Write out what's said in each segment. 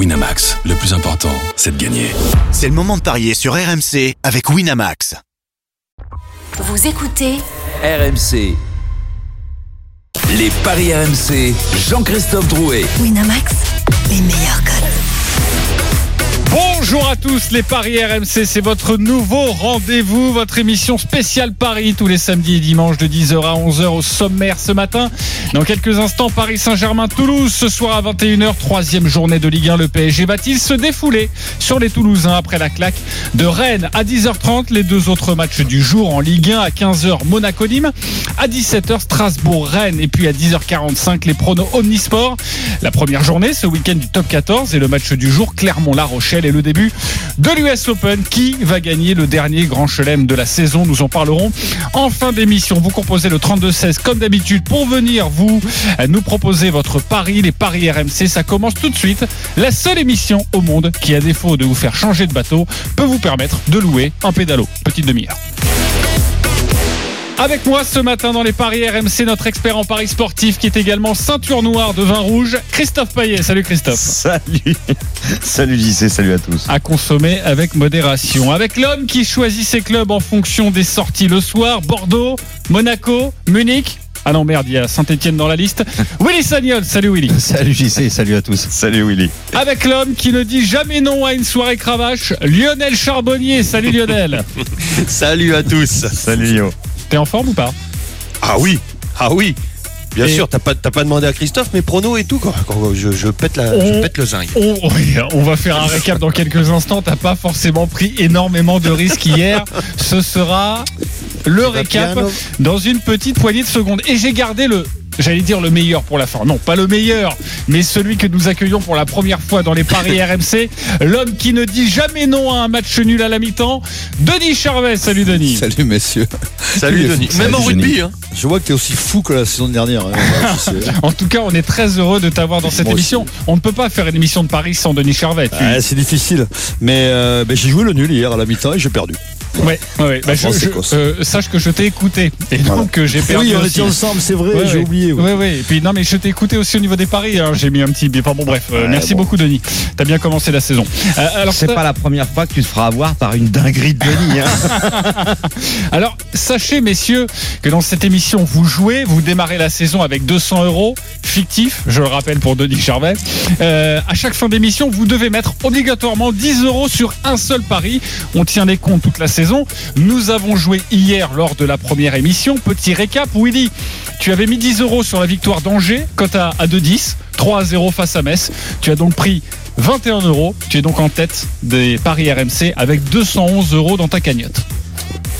Winamax, le plus important, c'est de gagner. C'est le moment de parier sur RMC avec Winamax. Vous écoutez RMC. Les paris RMC, Jean-Christophe Drouet. Winamax, les meilleurs codes. Bonjour à tous, les Paris RMC, c'est votre nouveau rendez-vous, votre émission spéciale Paris tous les samedis et dimanches de 10h à 11h au sommaire ce matin. Dans quelques instants, Paris Saint-Germain-Toulouse, ce soir à 21h, troisième journée de Ligue 1, le PSG va-t-il se défouler sur les Toulousains après la claque de Rennes à 10h30, les deux autres matchs du jour en Ligue 1 à 15h, Monaco-Nîmes, à 17h, Strasbourg-Rennes et puis à 10h45, les pronos Omnisport. La première journée, ce week-end du top 14 et le match du jour, Clermont-La Rochelle et le début de l'US Open. Qui va gagner le dernier grand chelem de la saison? Nous en parlerons en fin d'émission. Vous composez le 32-16 comme d'habitude pour venir vous nous proposer votre pari, les paris RMC. Ça commence tout de suite. La seule émission au monde qui, à défaut de vous faire changer de bateau, peut vous permettre de louer un pédalo. Petite demi-heure. Avec moi ce matin dans les paris RMC, notre expert en paris sportif qui est également ceinture noire de vin rouge, Christophe Payet. Salut Christophe. Salut. Salut JC, salut à tous. À consommer avec modération. Avec l'homme qui choisit ses clubs en fonction des sorties le soir, Bordeaux, Monaco, Munich. Ah non merde, il y a Saint-Etienne dans la liste. Willy Sagnol, salut Willy. Salut JC, salut à tous. Salut Willy. Avec l'homme qui ne dit jamais non à une soirée cravache, Lionel Charbonnier. Salut Lionel. salut à tous. Salut Lio. T'es en forme ou pas Ah oui, ah oui. Bien Et- sûr, t'as pas, t'as pas demandé à Christophe mes pronos et tout. Quand, quand je, je pète la, je On- pète le zinc. on, on va faire un récap dans quelques instants. T'as pas forcément pris énormément de risques hier. Ce sera le récap dans une petite poignée de secondes. Et j'ai gardé le. J'allais dire le meilleur pour la fin. Non, pas le meilleur, mais celui que nous accueillons pour la première fois dans les paris RMC. L'homme qui ne dit jamais non à un match nul à la mi-temps. Denis Charvet. Salut Denis. Salut messieurs. Salut Denis. salut, Même en rugby, hein. Je vois que tu es aussi fou que la saison dernière. hein. En tout cas, on est très heureux de t'avoir dans cette Moi aussi. émission. On ne peut pas faire une émission de Paris sans Denis Charvet. C'est difficile. Mais euh, ben, j'ai joué le nul hier à la mi-temps et j'ai perdu. Ouais, ouais. Bah, je- je- euh, sache que je t'ai écouté et donc euh, j'ai perdu oui, on était ensemble, c'est vrai, Ouais, j'ai ouais. oublié. oui. Ouais. Et puis non, mais je t'ai écouté aussi au niveau des paris. hein. J'ai mis un petit. Enfin bon, bref. euh, Ouais, merci bon. beaucoup, Denis. T'as bien commencé la saison. Euh, alors, C'est pas la première fois que tu te feras avoir par une dinguerie de Denis. Hein. alors, sachez, messieurs, que dans cette émission, vous jouez, vous démarrez la saison avec 200 euros fictifs. Je le rappelle pour Denis Charvet. Euh, à chaque fin d'émission, vous devez mettre obligatoirement 10 euros sur un seul pari. On tient les comptes toute la saison. Nous avons joué hier lors de la première émission. Petit récap, Willy, tu avais mis 10 euros sur la victoire d'Angers, cote à, à 2,10, 3 à 0 face à Metz. Tu as donc pris 21 euros. Tu es donc en tête des paris RMC avec 211 euros dans ta cagnotte.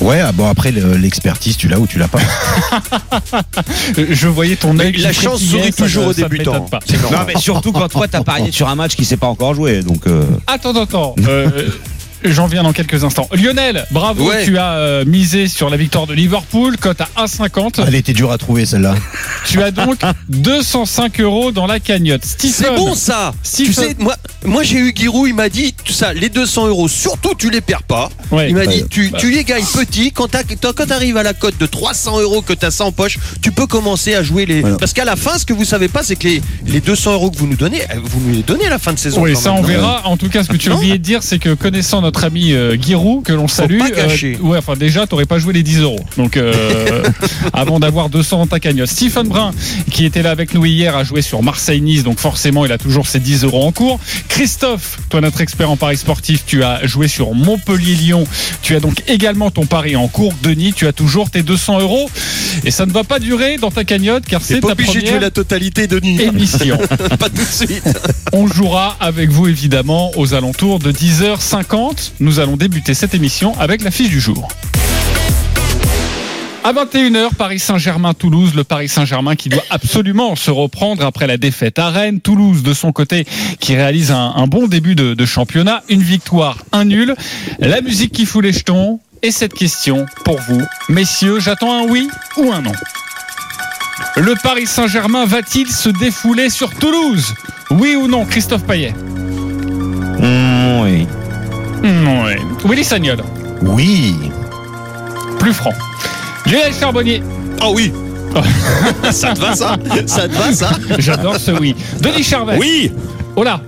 Ouais, ah bon après le- l'expertise, tu l'as ou tu l'as pas. Je voyais ton œil. La chance sourit toujours aux débutants. Non mais surtout quand toi t'as parié sur un match qui s'est pas encore joué, donc. euh, Attends, attends, attends. Euh, J'en viens dans quelques instants. Lionel, bravo, Ouais. tu as euh, misé sur la victoire de Liverpool, cote à 1,50. Elle était dure à trouver celle-là. Tu as donc 205 euros dans la cagnotte. C'est bon ça. Stephen. Tu sais, moi, moi j'ai eu Giroud, il m'a dit tout ça, les 200 euros, surtout tu les perds pas. Ouais. Il m'a dit tu, tu les gagnes petit. Quand tu quand arrives à la cote de 300 euros que tu as ça en poche, tu peux commencer à jouer les. Voilà. Parce qu'à la fin, ce que vous savez pas, c'est que les, les 200 euros que vous nous donnez, euh, vous nous les donnez à la fin de saison. Oui, ça même, on verra. En tout cas, ce que tu as oublié de dire, c'est que connaissant notre ami euh, Giroud, que l'on salue, pas gâcher. ouais, enfin déjà, t'aurais pas joué les 10 euros. Donc, euh, avant d'avoir 200 dans ta cagnotte. Stephen Brun, qui était là avec nous hier, a joué sur Marseille-Nice, donc forcément, il a toujours ses 10 euros en cours. Christophe, toi notre expert en paris sportif, tu as joué sur Montpellier-Lyon. Tu as donc également ton pari en cours. Denis, tu as toujours tes 200 euros. Et ça ne va pas durer dans ta cagnotte, car c'est pas ta obligé de jouer première la totalité, Denis. émission. pas tout de suite. On jouera avec vous évidemment aux alentours de 10h50. Nous allons débuter cette émission avec la fiche du jour. À 21h, Paris Saint-Germain-Toulouse, le Paris Saint-Germain qui doit absolument se reprendre après la défaite à Rennes. Toulouse, de son côté, qui réalise un, bon début de, championnat. Une victoire, un nul. La musique qui fout les jetons. Et cette question pour vous, messieurs, j'attends un oui ou un non? Le Paris Saint-Germain va-t-il se défouler sur Toulouse? Oui ou non, Christophe Payet? Mm, oui. Hmm, ouais. Willy Sagnol, Oui. plus franc. Lionel Charbonnier, Ah oui. ça te va ça? Ça te va ça? J'adore ce oui. Denis Charvet, Oui. oh là,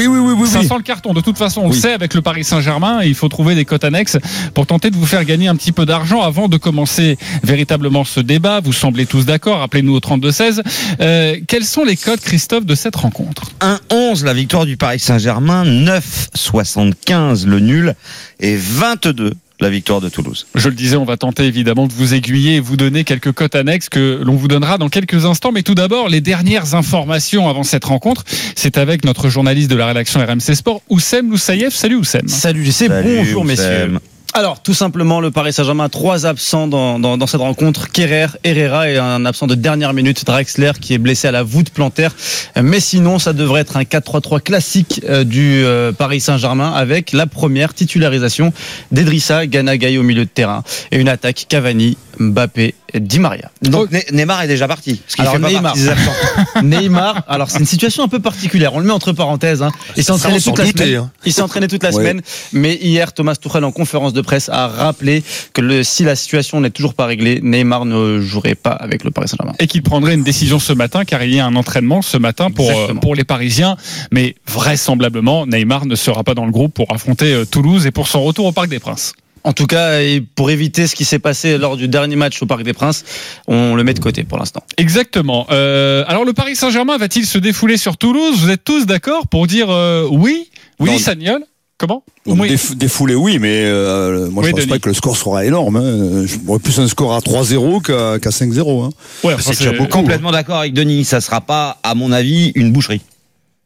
Oui, oui, oui, oui. Ça oui. sent le carton. De toute façon, on le sait avec le Paris Saint-Germain, il faut trouver des cotes annexes pour tenter de vous faire gagner un petit peu d'argent avant de commencer véritablement ce débat. Vous semblez tous d'accord. Rappelez-nous au 32-16. Euh, quels sont les codes, Christophe, de cette rencontre 1-11 la victoire du Paris Saint-Germain, 9-75 le nul et 22 la victoire de Toulouse. Je le disais, on va tenter évidemment de vous aiguiller et vous donner quelques cotes annexes que l'on vous donnera dans quelques instants. Mais tout d'abord, les dernières informations avant cette rencontre, c'est avec notre journaliste de la rédaction RMC Sport, Oussem Loussaïef. Salut Oussem. Salut JC, Salut, bonjour Oussem. messieurs. Alors, tout simplement, le Paris Saint-Germain trois absents dans, dans, cette rencontre. Kerrer, Herrera et un absent de dernière minute, Drexler, qui est blessé à la voûte plantaire. Mais sinon, ça devrait être un 4-3-3 classique euh, du euh, Paris Saint-Germain avec la première titularisation d'Edrissa Ganagay au milieu de terrain et une attaque Cavani, Mbappé, Di Maria. Donc Ne- Neymar est déjà parti. Alors, fait pas Neymar. partie des absents. Neymar, alors c'est une situation un peu particulière. On le met entre parenthèses. Hein. Il s'est Ça, entraîné on s'en toute la doutait, semaine. hein. Il s'est entraîné toute la Ouais. semaine. Mais hier, Thomas Tuchel en conférence de presse a rappelé que le, si la situation n'est toujours pas réglée, Neymar ne jouerait pas avec le Paris Saint-Germain. et qu'il prendrait une décision ce matin car il y a un entraînement ce matin pour, euh, pour les Parisiens. Mais vraisemblablement, Neymar ne sera pas dans le groupe pour affronter euh, Toulouse et pour son retour au Parc des Princes. En tout cas, et pour éviter ce qui s'est passé lors du dernier match au Parc des Princes, on le met de côté pour l'instant. Exactement. Euh, alors le Paris Saint-Germain va-t-il se défouler sur Toulouse? Vous êtes tous d'accord pour dire euh, oui? Non. Sagnol? Comment? Oui. déf- défoulé, oui, mais euh, moi, Oui, je pense Denis. pas que le score sera énorme. Hein. Je vois plus un score à 3-0 qu'à qu'à 5-0. Hein. Ouais, enfin, C'est. Complètement d'accord avec Denis, ça sera pas, à mon avis, une boucherie.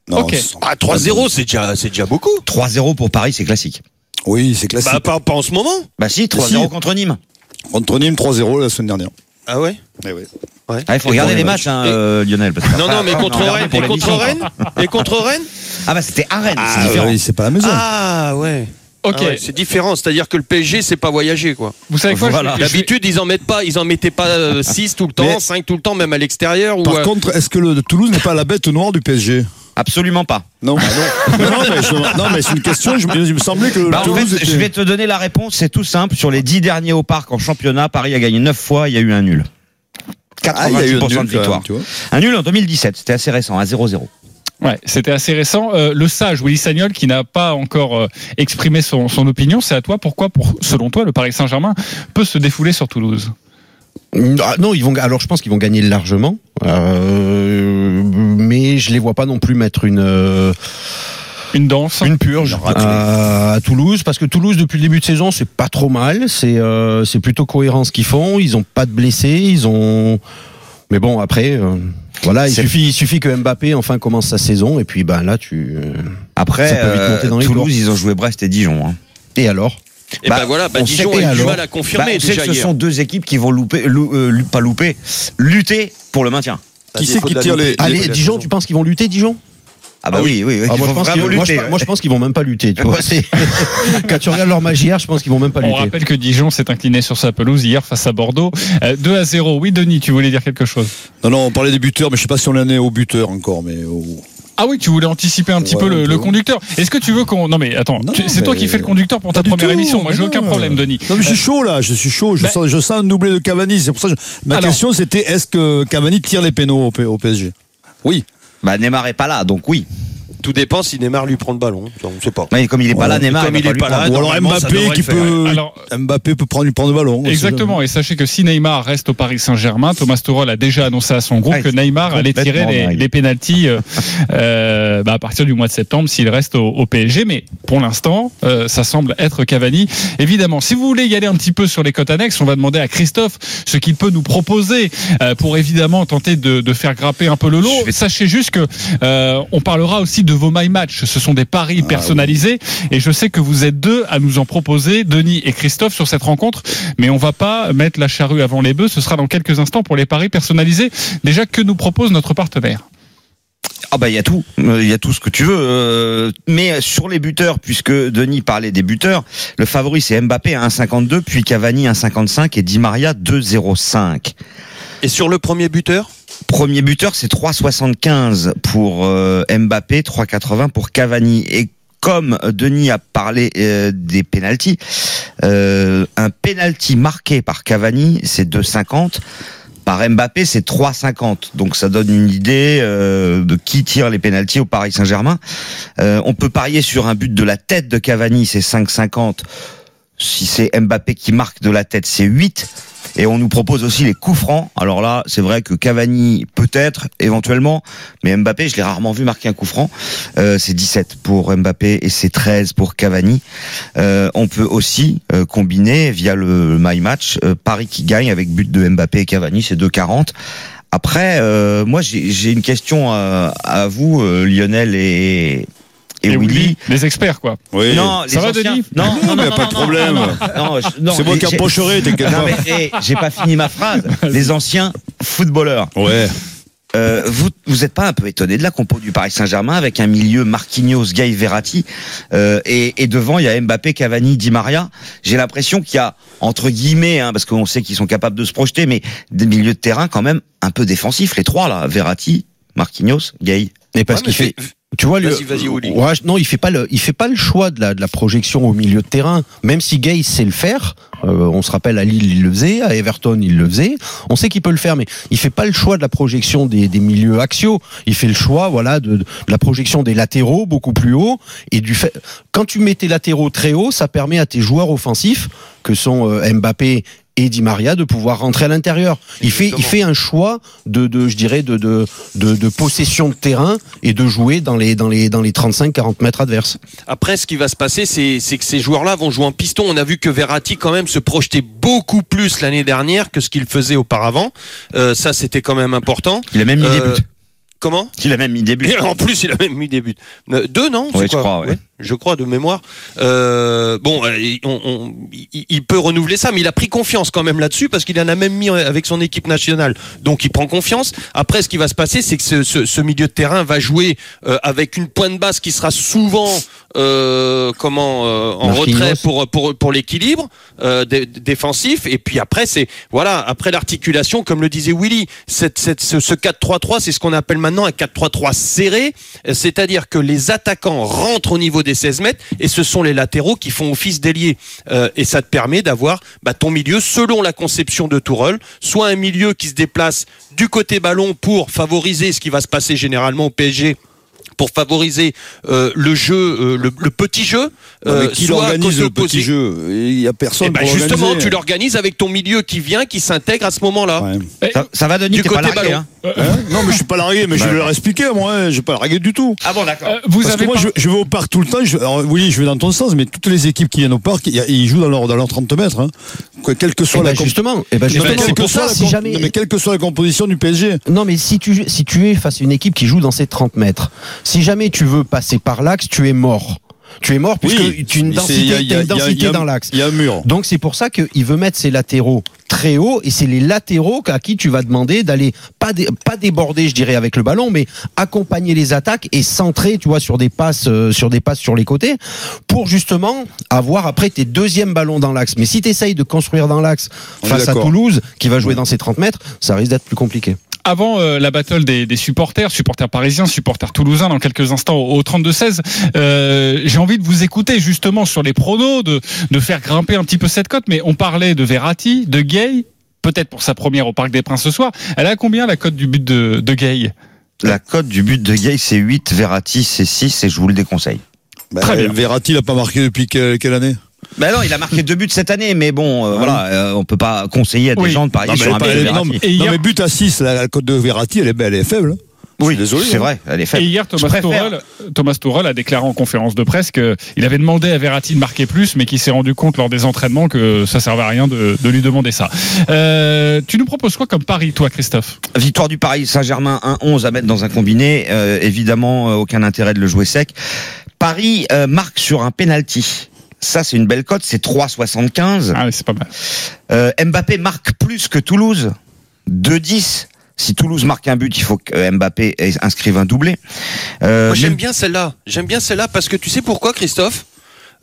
Non, Ok. c'est- Ah, 3-0, c'est déjà, c'est déjà beaucoup. 3-0 pour Paris, c'est classique. Oui, c'est classique. Bah, pas, pas en ce moment. Bah si, 3-0 Si. contre Nîmes. Contre Nîmes, 3-0 la semaine dernière. Ah ouais? Eh oui. Ah, il faut regarder les matchs, hein, Et- euh, Lionel. parce que Non, après, non, mais on contre regarde Rennes. pour Et contre Rennes. Et contre Rennes Ah bah c'était à Rennes, Ah, c'est différent. oui, c'est pas la maison. Ah ouais. Ok. Ah ouais, c'est différent, c'est-à-dire que le PSG, c'est pas voyager quoi. Vous savez quoi je Voilà. vais- je vais- D'habitude, ils en mettent pas, ils en mettaient pas 6 tout le temps, Mais- 5 tout le temps, même à l'extérieur. ou Par euh, contre, est-ce que le Toulouse n'est pas la bête noire du PSG Absolument pas. Non, bah non. non, mais, je- non, mais c'est une question. Je, me- il me semblait que le Bah, en Toulouse fait, était- je vais te donner la réponse, c'est tout simple. Sur les 10 derniers au parc en championnat, Paris a gagné 9 fois, il y a eu un nul. Ah, il y a eu un 86% nul, de même, victoire. Un nul en 2017, c'était assez récent, à 0-0. Ouais, c'était assez récent. Euh, le sage Willy Sagnol, qui n'a pas encore euh, exprimé son, son opinion, c'est à toi. Pourquoi, pour, selon toi, le Paris Saint-Germain peut se défouler sur Toulouse? Ah, non, ils vont. Alors, je pense qu'ils vont gagner largement, euh, mais je les vois pas non plus mettre une euh, Une danse une purge à, à Toulouse, parce que Toulouse depuis le début de saison, c'est pas trop mal. C'est euh, c'est plutôt cohérent ce qu'ils font. Ils ont pas de blessés, ils ont. Mais bon, après, euh, voilà, il suffit, il suffit que Mbappé enfin commence sa saison, et puis ben là, tu. euh, Après, Ça peut vite monter dans les Toulouse, ils ont joué Brest et Dijon. hein. Et alors? Et Bah, ben voilà, bah, Dijon a du mal à Bah, confirmer on sait déjà que ce hier. sont deux équipes qui vont louper, lou- euh, pas louper, lutter pour le maintien. Qui c'est qui tire les. Allez, Dijon, tu penses qu'ils vont lutter, Dijon? Ah bah oui, oui, oui. Ah, moi, je pense qu'ils- moi, je, lutter. moi, je pense qu'ils vont même pas lutter. Tu vois, c'est- Quand tu regardes leur magie hier, je pense qu'ils vont même pas On lutter. rappelle que Dijon s'est incliné sur sa pelouse hier face à Bordeaux. Euh, 2 à 0. Oui, Denis, tu voulais dire quelque chose? Non, non, on parlait des buteurs, mais je sais pas si on en est au buteur encore, mais au- Ah oui, tu voulais anticiper un petit Ouais, peu le, un peu. le conducteur. Est-ce que tu veux qu'on... Non mais attends, Non, tu- c'est toi qui fais le conducteur pour ta première tout, émission. Moi, j'ai aucun problème, Denis. Non, mais je suis chaud là, je suis chaud. Je, Bah- sens, je sens un doublé de Cavani. C'est pour ça que je- ma Alors- question c'était est-ce que Cavani tire les pénaux au, P- au PSG Oui. Bah Neymar est pas là, donc oui. Tout dépend si Neymar lui prend le ballon. On ne sait pas. Mais comme il est pas là. Neymar, Comme va il est lui pas là. Ou alors Mbappé qui peut. Alors- Mbappé peut prendre, lui prendre le ballon. Exactement, et sachez que si Neymar reste au Paris Saint-Germain, Thomas Tuchel a déjà annoncé à son groupe Ah, que Neymar allait tirer les, pénalties euh, euh, bah, à partir du mois de septembre s'il reste au, au PSG. Mais pour l'instant, euh, ça semble être Cavani. Évidemment, si vous voulez y aller un petit peu sur les cotes annexes, on va demander à Christophe ce qu'il peut nous proposer euh, pour évidemment tenter de, de faire grapper un peu le lot. Sachez juste que euh, on parlera aussi de vos my match. Ce sont des paris Ah personnalisés et je sais que vous êtes deux à nous en proposer, Denis et Christophe, sur cette rencontre. Mais on va pas mettre la charrue avant les bœufs. Ce sera dans quelques instants pour les paris personnalisés. Déjà, que nous propose notre partenaire Ah bah il y a tout, Euh, il y a tout ce que tu veux. euh, Mais sur les buteurs, puisque Denis parlait des buteurs, le favori c'est Mbappé à 1,52, puis Cavani à 1,55 et Di Maria 2,05. Et sur le premier buteur Premier buteur c'est 3,75 pour euh, Mbappé, 3,80 pour Cavani. Et comme Denis a parlé euh, des pénalties, euh, un penalty marqué par Cavani c'est 2,50. par Mbappé, c'est 3,50. Donc ça donne une idée de qui tire les pénalties au Paris Saint-Germain. On peut parier sur un but de la tête de Cavani, c'est 5,50. Si c'est Mbappé qui marque de la tête, c'est 8. Et on nous propose aussi les coups francs. Alors là, c'est vrai que Cavani peut-être, éventuellement, mais Mbappé, je l'ai rarement vu marquer un coup franc. Euh, c'est 17 pour Mbappé et c'est 13 pour Cavani. Euh, on peut aussi euh, combiner via le My Match euh, Paris qui gagne avec but de Mbappé et Cavani, c'est 2,40. Après, euh, moi j'ai une question à, à vous, euh, Lionel et, et, Et Willy. Willy, les experts, quoi. Oui. Non, Ça va, anciens- Denis Non, non, mais non, pas de problème. non, non, je- non, C'est moi qui empocherai, t'inquiète Non pas. mais eh, j'ai pas fini ma phrase. Les anciens footballeurs. Ouais. Euh, vous vous êtes pas un peu étonné de la compo du Paris Saint-Germain avec un milieu Marquinhos, Gay, Verratti euh, et, et devant il y a Mbappé, Cavani, Di Maria. J'ai l'impression qu'il y a entre guillemets, hein, parce qu'on sait qu'ils sont capables de se projeter, mais des milieux de terrain quand même un peu défensifs les trois là, Verratti, Marquinhos, Gay. Mais parce Ouais, qu'il fait. Tu vois, Vas-y, vas-y, Oli. Ouais, non, il fait pas le, il fait pas le choix de la, de la projection au milieu de terrain. Même si Gay sait le faire, euh, on se rappelle à Lille il le faisait, à Everton il le faisait. On sait qu'il peut le faire, mais il fait pas le choix de la projection des, des milieux axiaux. Il fait le choix, voilà, de, de la projection des latéraux beaucoup plus haut et du fait. Quand tu mets tes latéraux très haut, ça permet à tes joueurs offensifs que sont euh, Mbappé et Di Maria de pouvoir rentrer à l'intérieur. Il fait, il fait un choix de, de je dirais, de, de, de, de possession de terrain et de jouer dans les, dans les, dans les 35-40 mètres adverses. Après, ce qui va se passer, c'est c'est que ces joueurs-là vont jouer en piston. On a vu que Verratti, quand même, se projetait beaucoup plus l'année dernière que ce qu'il faisait auparavant. Euh, ça, c'était quand même important. Il a même mis des Euh, buts. Comment? Il a même mis des buts. Et en plus, il a même mis des buts. Euh, Deux, non? C'est je crois, ouais. Je crois de mémoire. Euh, bon, euh, il- on- on- il, peut renouveler ça, mais il a pris confiance quand même là-dessus parce qu'il en a même mis avec son équipe nationale. Donc, il prend confiance. Après, ce qui va se passer, c'est que ce, ce- ce milieu de terrain va jouer euh, avec une pointe basse qui sera souvent euh, comment euh, en Marquinhos. retrait pour pour pour l'équilibre euh, dé- défensif. Et puis après, c'est voilà. Après l'articulation, comme le disait Willy, cette, cette, ce, ce 4-3-3, c'est ce qu'on appelle maintenant un 4-3-3 serré, c'est-à-dire que les attaquants rentrent au niveau des 16 mètres et ce sont les latéraux qui font office d'ailier. Euh, et ça te permet d'avoir bah, ton milieu selon la conception de Tourelle, soit un milieu qui se déplace du côté ballon pour favoriser ce qui va se passer généralement au PSG pour favoriser euh, le jeu, euh, le, le petit jeu, euh, qui soit organise côté le petit jeu? Il y a personne Eh ben pour justement, tu l'organises avec ton milieu qui vient, qui s'intègre à ce moment-là. Ouais. Ça, ça va Denis, Du côté largué, ballon. hein? Hein non, mais je suis pas largué, mais je vais leur expliquer, moi. hein. Je vais pas larguer du tout. Ah bon d'accord. Euh, vous Parce avez que moi, pas- je, je vais au parc tout le temps. Je, alors, oui, je vais dans ton sens, mais toutes les équipes qui viennent au parc, il y a- ils jouent dans leur, dans leur 30 mètres. Hein. Quoi, Quelle que soit la ben, justement, eh ben, justement, c'est pour ça, si jamais. non, mais quelle que soit la composition du PSG. Non, mais si tu, si tu es face à une équipe qui joue dans ces 30 mètres, si jamais tu veux passer par l'axe, tu es mort. Tu es mort puisque Oui, tu as une densité, a- il y a- t'as une il y a- densité il y a- dans l'axe. Il y a un mur. Donc c'est pour ça qu'il veut mettre ses latéraux très haut et c'est les latéraux à qui tu vas demander d'aller pas dé- pas déborder je dirais avec le ballon mais accompagner les attaques et centrer tu vois sur des passes euh, sur des passes sur les côtés pour justement avoir après tes deuxièmes ballons dans l'axe mais si tu essayes de construire dans l'axe face à. Toulouse qui va jouer dans ses 30 mètres ça risque d'être plus compliqué Avant euh, la battle des, des supporters, supporters parisiens, supporters toulousains, dans quelques instants au, au 32-16, euh, j'ai envie de vous écouter justement sur les pronos, de, de faire grimper un petit peu cette cote. Mais on parlait de Verratti, de Gay, peut-être pour sa première au Parc des Princes ce soir. Elle a combien la cote du but de, de Gay? La cote du but de Gay c'est 8, Verratti c'est 6 et je vous le déconseille. Bah, Très bien. Verratti, il a pas marqué depuis quelle, quelle année? Ben non, il a marqué deux buts cette année, mais bon, euh, voilà, euh, on peut pas conseiller à des Oui. gens de parier Non, mais sur un but de non, mais- non, mais but à 6, la, la cote de Verratti, elle est, elle est faible. Oui, désolé, c'est hein. vrai, elle est faible. Et hier, Thomas Tuchel, Thomas Tuchel a déclaré en conférence de presse qu'il avait demandé à Verratti de marquer plus, mais qu'il s'est rendu compte lors des entraînements que ça servait à rien de, de lui demander ça. Euh, tu nous proposes quoi comme pari, toi, Christophe? Victoire du Paris Saint-Germain 1-11 à mettre dans un combiné. Euh, évidemment, euh, aucun intérêt de le jouer sec. Paris euh, marque sur un penalty. Ça, c'est une belle cote, c'est 3,75. Ah, oui, c'est pas mal. Euh, Mbappé marque plus que Toulouse, 2-10. Si Toulouse marque un but, il faut que Mbappé inscrive un doublé. Euh, Moi, j'aime mais- bien celle-là. J'aime bien celle-là parce que tu sais pourquoi, Christophe?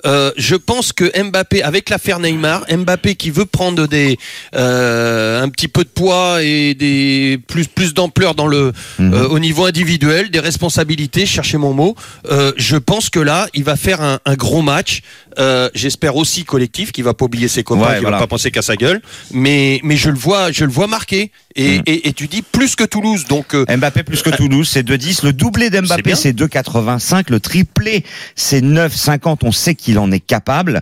Euh, je pense que Mbappé, avec l'affaire Neymar, Mbappé qui veut prendre des euh, un petit peu de poids et des plus plus d'ampleur dans le Mhm. euh, au niveau individuel, des responsabilités, cherchez mon mot. Euh, je pense que là, il va faire un, un gros match. Euh, J'espère aussi collectif, qui va pas oublier ses copains, Ouais, qui voilà. va pas penser qu'à sa gueule. Mais mais je le vois, je le vois marquer. Et, Mm. et, et tu dis plus que Toulouse. Donc, euh, Mbappé plus que Toulouse, c'est 2-10. Le doublé d'Mbappé, c'est 2,85. Le triplé, c'est 9,50. On sait qu'il en est capable.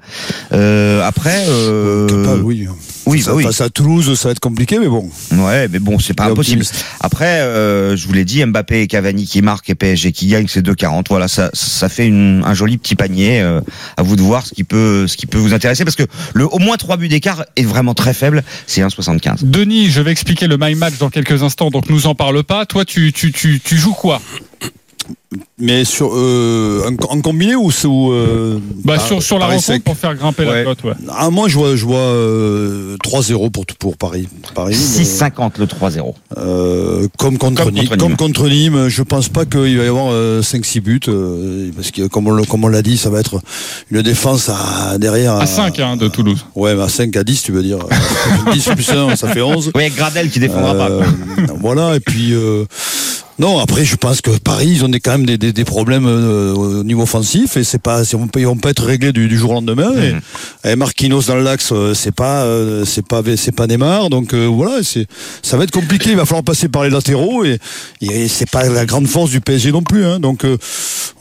Euh, après, euh, Capable, oui. oui, Ça- bah oui. Face à Toulouse, ça va être compliqué, mais bon. Ouais, mais bon, c'est pas impossible. optimiste. Après, euh, je vous l'ai dit, Mbappé et Cavani qui marquent et PSG qui gagne, c'est 2,40. Voilà, ça, ça fait une, un joli petit panier. euh, à vous de voir ce qui peut, ce qui peut vous intéresser, parce que le au moins 3 buts d'écart est vraiment très faible. C'est 1,75. Denis, je vais expliquer le my match dans quelques instants, donc nous en parle pas. Toi, tu, tu, tu, tu joues quoi? Mais sur euh, en, en combiné ou ou euh, bah, par- sur, sur la Paris rencontre sec? pour faire grimper Ouais. la cote, ouais. Ah, moi, je vois, je vois euh, 3-0 pour, pour Paris. Paris mais, 6,50 le 3-0. euh, comme contre, Comme Nîmes, contre comme Nîmes. contre Nîmes, je pense pas qu'il va y avoir euh, 5-6 buts euh, parce que comme on, le- comme on l'a dit, ça va être une défense à, derrière À 5 hein, de Toulouse. Ouais, mais à 5 à 10, tu veux dire. 10 plus 1, ça fait 11. Oui, avec Gradel qui défendra pas. Euh, voilà, et puis euh, non, après je pense que Paris, ils ont des, quand même des, des, des problèmes euh, au niveau offensif et c'est pas, c'est- ils vont pas- ils vont pas être réglés du, du jour au lendemain. Et, et Marquinhos dans l'axe, euh, c'est pas, euh, c'est pas, c'est pas Neymar, donc euh, voilà, c'est, ça va être compliqué. Il va falloir passer par les latéraux et, et c'est pas la grande force du PSG non plus. Hein, donc euh,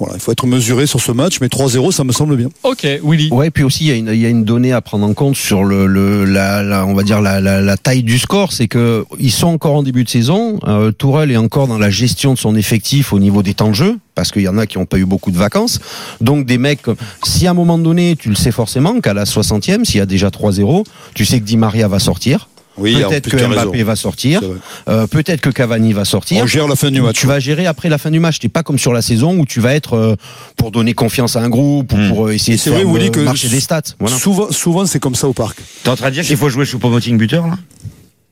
voilà, il faut être mesuré sur ce match, mais 3-0, ça me semble bien. Ok, Willy. Ouais, puis aussi il y, a une- il y a une donnée à prendre en compte sur le, le la, la- on va dire la, la, la taille du score, c'est que ils sont encore en début de saison. Euh, Tourelle est encore dans la gestion de son effectif au niveau des temps de jeu, parce qu'il y en a qui n'ont pas eu beaucoup de vacances. Donc des mecs, si à un moment donné, tu le sais forcément qu'à la 60e, s'il y a déjà 3-0, tu sais que Di Maria va sortir. Oui, peut-être que Mbappé raison. va sortir, euh, peut-être que Cavani va sortir. On gère la fin du match. Tu vas gérer après la fin du match. T'es pas comme sur la saison où tu vas être euh, pour donner confiance à un groupe ou Hmm. pour euh, essayer de faire vrai, vous euh, dites que marcher des stats. Voilà. Souvent, souvent c'est comme ça au parc. T'es en train de dire qu'il faut jouer Choupo-Moting buteur là?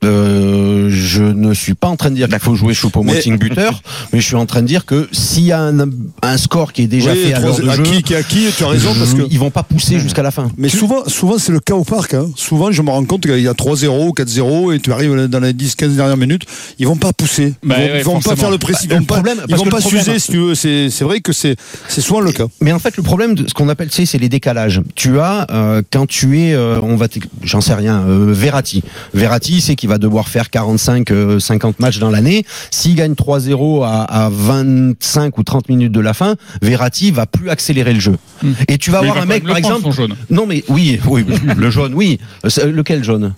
Euh, je ne suis pas en train de dire qu'il faut jouer Choupo-Moting buteur, mais je suis en train de dire que s'il y a un, un score qui est déjà Oui, fait à l'heure de jeu, acquis qui est acquis, tu as raison, parce que- ils vont pas pousser jusqu'à la fin. Mais souvent, souvent c'est le cas au parc. Hein. Souvent, je me rends compte qu'il y a 3-0, 4-0, et tu arrives dans les 10-15 dernières minutes, ils vont pas pousser. Ils Bah vont, ouais, ils vont pas faire le précis. Bah, ils le vont pas, problème- ils vont pas problème- s'user, si tu veux. C'est c'est vrai que c'est c'est souvent le cas. Mais en fait, le problème de ce qu'on appelle, tu sais, c'est les décalages. Tu as euh, quand tu es, euh, on va, j'en sais rien, euh, Verratti. Verratti, c'est qu'il va devoir faire 45, euh, 50 matchs dans l'année. S'il gagne 3-0 à, à 25 ou 30 minutes de la fin, Verratti va plus accélérer le jeu. Et tu vas Mais avoir un mec, par exemple, son jaune. non mais oui, oui, le jaune, oui. Euh, c'est- Lequel jaune?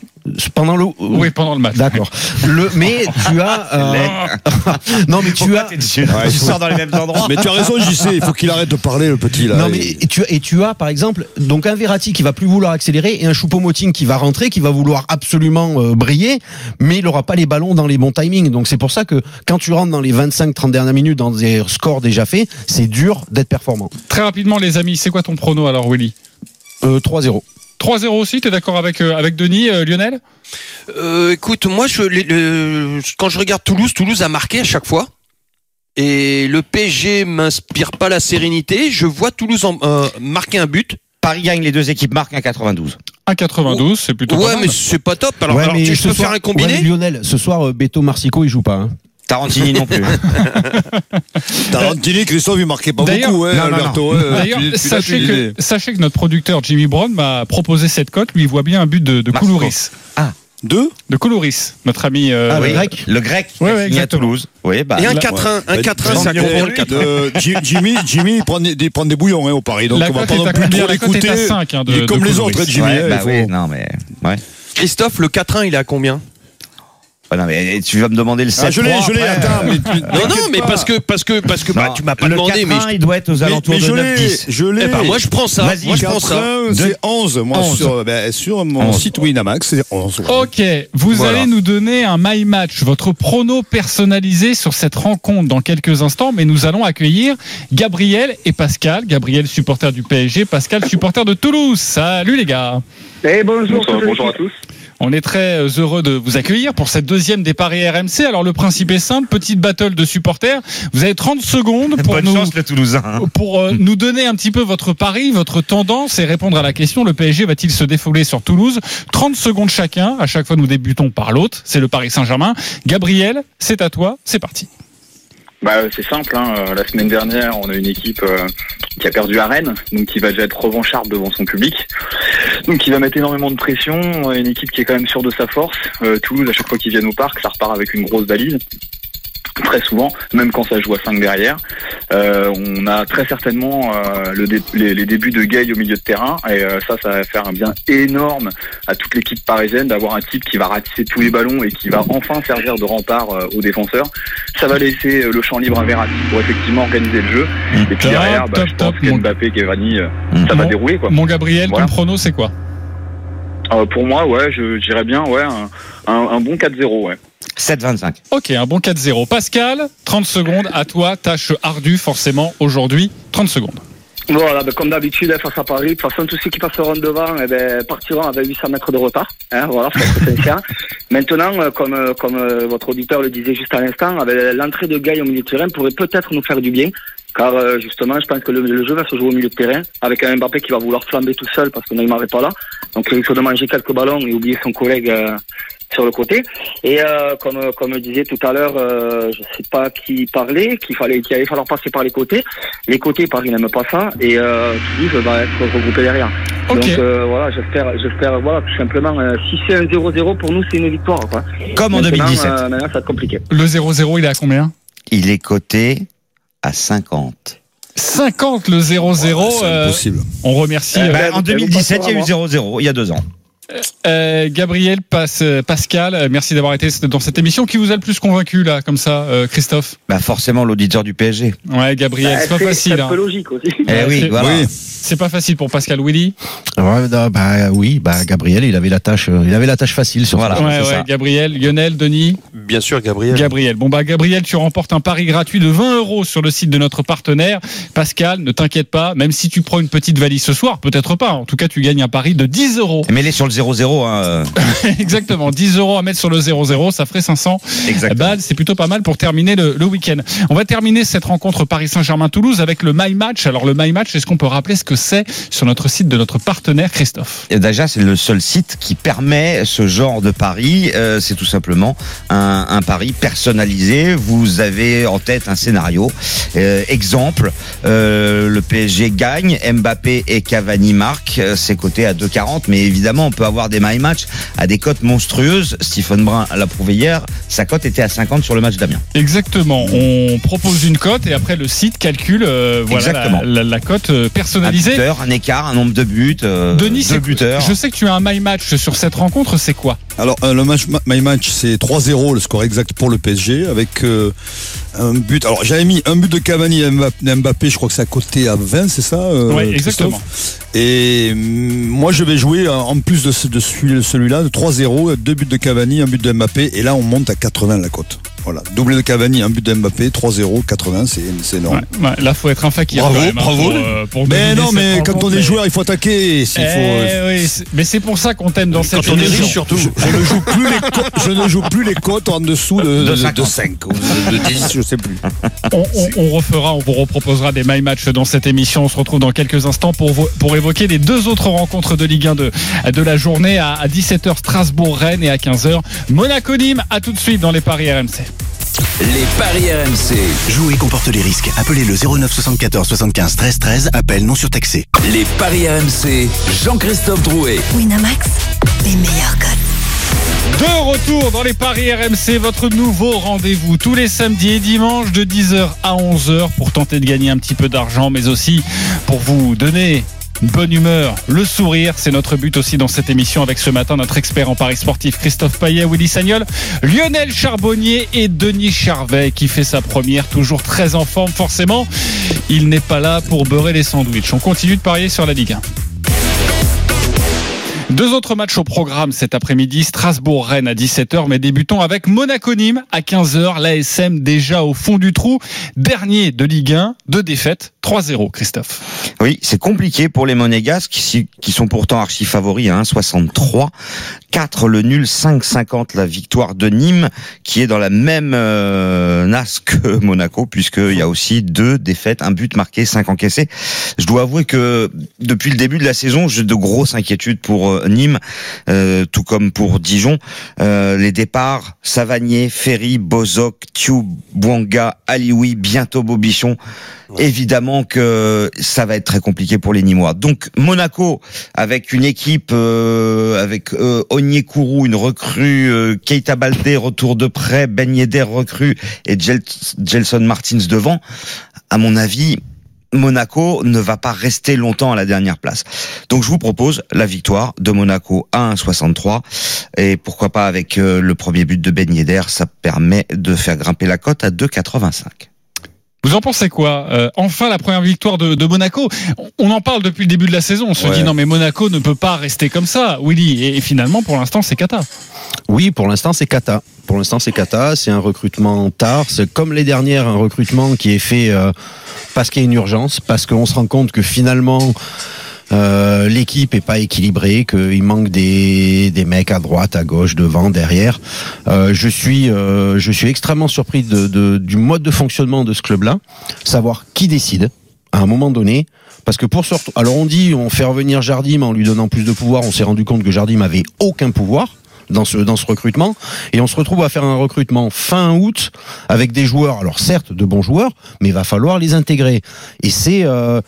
Pendant le. Oui, pendant le match. D'accord. Le, mais tu as. euh, non mais tu as. Tu sors dans les mêmes endroits. Mais tu as raison, j'y sais. Il faut qu'il arrête de parler, le petit là. Non mais Et- tu, et tu as par exemple donc un Verratti qui va plus vouloir accélérer et un Choupo-Moting qui va rentrer, qui va vouloir absolument euh, briller, mais il aura pas les ballons dans les bons timings. Donc c'est pour ça que quand tu rentres dans les 25-30 dernières minutes dans des scores déjà faits, c'est dur d'être performant. Très rapidement, les amis, c'est quoi ton prono alors, Willy? Euh, 3-0. 3-0 aussi, t'es d'accord avec, euh, avec Denis, euh, Lionel? Euh, écoute, moi, je, le- quand je regarde Toulouse, Toulouse a marqué à chaque fois. Et le PSG m'inspire pas la sérénité. Je vois Toulouse en- euh, marquer un but. Paris gagne, les deux équipes marquent un 92. 1,92, c'est plutôt pas ouais, mal. mais c'est pas top. Alors, Ouais, alors, mais tu, je peux soir- faire un combiné ouais, Lionel, ce soir, Beto Marsico, il joue pas. hein. Tarantini non plus. Tarantini, Christophe, il marquait pas beaucoup, hein, Non, non, Alberto. hein. D'ailleurs, sachez, que, sachez que notre producteur Jimmy Brown m'a proposé cette cote. Lui, il voit bien un but de, de Marco. Koulouris. Deux De Koulouris, notre ami. euh, Ah, Oui, le grec Le grec qui Ouais, ouais, signé à. Toulouse. Oui, bah. Et un la- 4-1. Un Ouais. 4-1, Bah, ça 4 euh, Ji- Jimmy, Jimmy, il prend prend des bouillons hein, au Paris, donc La on va pas non plus trop l'écouter. à 5 hein, de, Il est comme de les autres, Jimmy. Ouais, hein, bah il faut- oui, non, mais. Ouais. Christophe, le 4-1, il est à combien Ouais, non, mais tu vas me demander le 7 Ah, je l'ai, je l'ai, attends. mais tu- Non, non, mais pas. parce que, parce que, parce que, bah, Non, tu m'as pas le demandé, mais 4-1, il doit être aux Mais, alentours mais de je 9-10. l'ai, je l'ai. Eh ben, moi, je prends ça. Vas-y, Moi, je prends ça. 4-1, c'est 11. Moi, 11. Sur, ben, sur mon 11. site Winamax, c'est 11. Ok, vous Voilà. allez nous donner un my match, votre prono personnalisé sur cette rencontre dans quelques instants, mais nous allons accueillir Gabriel et Pascal. Gabriel, supporter du PSG, Pascal, supporter de Toulouse. Salut les gars. Eh bonjour, bonjour à tous. On est très euh, heureux de vous accueillir pour cette deuxième des paris RMC. Alors le principe est simple, petite battle de supporters. Vous avez 30 secondes pour Bonne nous chance, hein. pour euh, nous donner un petit peu votre pari, votre tendance et répondre à la question le PSG va-t-il se défouler sur Toulouse? 30 secondes chacun. À chaque fois, nous débutons par l'autre. C'est le Paris Saint-Germain. Gabriel, c'est à toi. C'est parti. Bah, c'est simple, hein. euh, la semaine dernière, on a une équipe euh, qui a perdu à Rennes, donc qui va déjà être revancharde devant son public. Donc il va mettre énormément de pression, une équipe qui est quand même sûre de sa force. Euh, Toulouse, à chaque fois qu'ils viennent au parc, ça repart avec une grosse valise. Très souvent, même quand ça joue à 5 derrière. Euh, on a très certainement euh, le dé- les, les débuts de Gay au milieu de terrain et euh, ça, ça va faire un bien énorme à toute l'équipe parisienne d'avoir un type qui va ratisser tous les ballons et qui va enfin servir de rempart euh, aux défenseurs. Ça va laisser euh, le champ libre à Verratti pour effectivement organiser le jeu. Et puis derrière, bah, top, je pense top, que mon- Mbappé, Cavani, euh, ça va Mon- dérouler quoi. Mon Gabriel, Voilà. ton prono, c'est quoi? Euh, pour moi, ouais, je dirais bien, ouais, un, un- un bon 4-0, ouais. 7-25. Ok, un bon 4-0. Pascal, 30 secondes à toi, tâche ardue forcément aujourd'hui. 30 secondes. Voilà, ben, comme d'habitude, hein, face à Paris, de toute façon, tous ceux qui passeront devant eh ben, partiront avec 800 mètres de retard. Hein, voilà, faut être sincère. Maintenant, euh, comme, euh, comme euh, votre auditeur le disait juste à l'instant, eh ben, l'entrée de Gaï au milieu de terrain pourrait peut-être nous faire du bien. Car euh, justement, je pense que le, le jeu va se jouer au milieu de terrain, avec un Mbappé qui va vouloir flamber tout seul parce que Neymar n'est pas là. Donc il faut de manger quelques ballons et oublier son collègue euh, sur le côté. Et euh, comme comme je disais tout à l'heure, euh, je sais pas qui parlait, qu'il fallait qu'il allait falloir passer par les côtés. Les côtés, Paris n'aime pas ça, et euh, Toulouse va être regroupé derrière. Donc euh, voilà, j'espère, j'espère, voilà, tout simplement, euh, si c'est un 0-0 pour nous, c'est une victoire. Quoi. Comme en Maintenant, 2017. euh, maintenant, ça va être compliqué. Le 0-0, il est à combien? Il est coté à 50. 50 le 0-0. c'est euh, impossible. on remercie Eh ben, en 2017, il y a eu 0-0, il y a deux ans. Euh, Gabriel, Pas- euh, Pascal. euh, Merci d'avoir été dans cette émission. Qui vous a le plus convaincu là, comme ça, euh, Christophe Bah forcément l'auditeur du PSG. Ouais, Gabriel, Bah, c'est pas facile. C'est un hein. peu logique aussi. Eh oui, c'est- voilà. Oui. C'est pas facile pour Pascal Willy. Ouais, bah, bah, oui, bah Gabriel, il avait la tâche, il avait la tâche facile sur Voilà. ouais, c'est ouais, ça. Gabriel, Lionel, Denis. Bien sûr, Gabriel. Gabriel. Bon bah Gabriel, tu remportes un pari gratuit de 20 euros sur le site de notre partenaire. Pascal, ne t'inquiète pas, même si tu prends une petite valise ce soir, peut-être pas. En tout cas, tu gagnes un pari de 10 euros. Mais les sur le 0-0, hein, euh, Exactement, 10 euros à mettre sur le 0-0, ça ferait 500 exactement. balles. C'est plutôt pas mal pour terminer le, le week-end. On va terminer cette rencontre Paris Saint-Germain-Toulouse avec le My Match. Alors le My Match, est-ce qu'on peut rappeler ce que c'est sur notre site de notre partenaire Christophe? Et déjà, c'est le seul site qui permet ce genre de pari. Euh, c'est tout simplement un, un pari personnalisé. Vous avez en tête un scénario. Euh, exemple, euh, le PSG gagne, Mbappé et Cavani marquent. C'est coté à 2,40. Mais évidemment, on peut avoir des my match à des cotes monstrueuses. Stephen Brun l'a prouvé hier. Sa cote était à 50 sur le match d'Amiens. Exactement. On propose une cote et après le site calcule euh, voilà Exactement. la, la- la cote euh, Un personnalisée. buteur, un écart, un nombre de buts. euh, Denis, deux c'est- buteurs. je sais que tu as un My Match sur cette rencontre. C'est quoi? Alors, euh, le match, my match, c'est 3-0, le score exact pour le PSG, avec euh, un but. Alors, j'avais mis un but de Cavani et Mbappé, je crois que c'est à côté à 20, c'est ça euh, Christophe? exactement. Et hum, moi, je vais jouer, en plus de, de celui- celui-là, de 3-0, deux buts de Cavani, un but de Mbappé, et là, on monte à 80 la cote. Voilà, doublé de Cavani, un but de Mbappé, 3-0, 80, c'est c'est énorme. Ouais, ouais, Là, faut être un fakir. Bravo, hein, bravo. pour, euh, pour Mais non, mais quand on est joueur, il faut attaquer. Eh faut, euh, oui, mais c'est pour ça qu'on t'aime dans cette Quand on est émission. riche, surtout. je, je ne joue plus les cotes, je ne joue plus les cotes en dessous de, De de, 50. de 5 ou de, de 10, je sais plus. On, on- on refera, on vous reproposera des My Match dans cette émission. On se retrouve dans quelques instants pour, pour évoquer les deux autres rencontres de Ligue 1 de, de la journée à, à 17h Strasbourg-Rennes et à 15h Monaco-Nîmes. À tout de suite dans les Paris RMC. Les paris RMC. Jouer comporte les risques. Appelez le 09 74 75 13 13. Appel non surtaxé. Les paris RMC. Jean-Christophe Drouet. Winamax, les meilleurs codes. De retour dans les Paris RMC, votre nouveau rendez-vous tous les samedis et dimanches de 10h à 11h pour tenter de gagner un petit peu d'argent, mais aussi pour vous donner bonne humeur, le sourire, c'est notre but aussi dans cette émission avec ce matin notre expert en paris sportif Christophe Payet, Willy Sagnol, Lionel Charbonnier et Denis Charvet qui fait sa première, toujours très en forme forcément. Il n'est pas là pour beurrer les sandwichs. On continue de parier sur la Ligue 1. Deux autres matchs au programme cet après-midi, Strasbourg-Rennes à 17h, mais débutons avec Monaco-Nîmes à 15h, l'ASM déjà au fond du trou, dernier de Ligue 1, deux défaites, 3-0 Christophe. Oui, c'est compliqué pour les Monégasques qui, sont pourtant archi favoris à 1,63. 4 le nul, 5,50 la victoire de Nîmes qui est dans la même euh, nasse que Monaco puisqu'il y a aussi deux défaites, un but marqué, 5 encaissés. Je dois avouer que depuis le début de la saison, j'ai de grosses inquiétudes pour Nîmes, euh, tout comme pour Dijon. Euh, les départs Savanier, Ferry, Bozok, Thiou, Bouanga, Alioui, bientôt Bobichon. Évidemment que ça va être très compliqué pour les Nîmois. Donc Monaco avec une équipe euh, avec euh, Onyekuru, une recrue, euh, Keita Baldé retour de près, Ben Yedder recrue et Gel- Gelson Martins devant. À mon avis, Monaco ne va pas rester longtemps à la dernière place. Donc je vous propose la victoire de Monaco à 1,63 et pourquoi pas avec euh, le premier but de Ben ça permet de faire grimper la cote à 2,85. Vous en pensez quoi Euh, Enfin la première victoire de, de Monaco? On en parle depuis le début de la saison. On se Ouais. dit non mais Monaco ne peut pas rester comme ça, Willy. Et, et finalement pour l'instant c'est Kata. Oui, pour l'instant, c'est Kata. Pour l'instant, c'est Kata. C'est un recrutement tard. C'est comme les dernières, un recrutement qui est fait euh, parce qu'il y a une urgence, parce qu'on se rend compte que finalement, euh, l'équipe est pas équilibrée, qu'il manque des, des mecs à droite, à gauche, devant, derrière. Euh, je suis, euh, je suis extrêmement surpris de, de- du mode de fonctionnement de ce club-là, savoir qui décide à un moment donné. Parce que pour sortir, alors on dit on fait revenir Jardim en lui donnant plus de pouvoir. On s'est rendu compte que Jardim avait aucun pouvoir dans ce dans ce recrutement et on se retrouve à faire un recrutement fin août avec des joueurs alors certes de bons joueurs mais il va falloir les intégrer et c'est euh,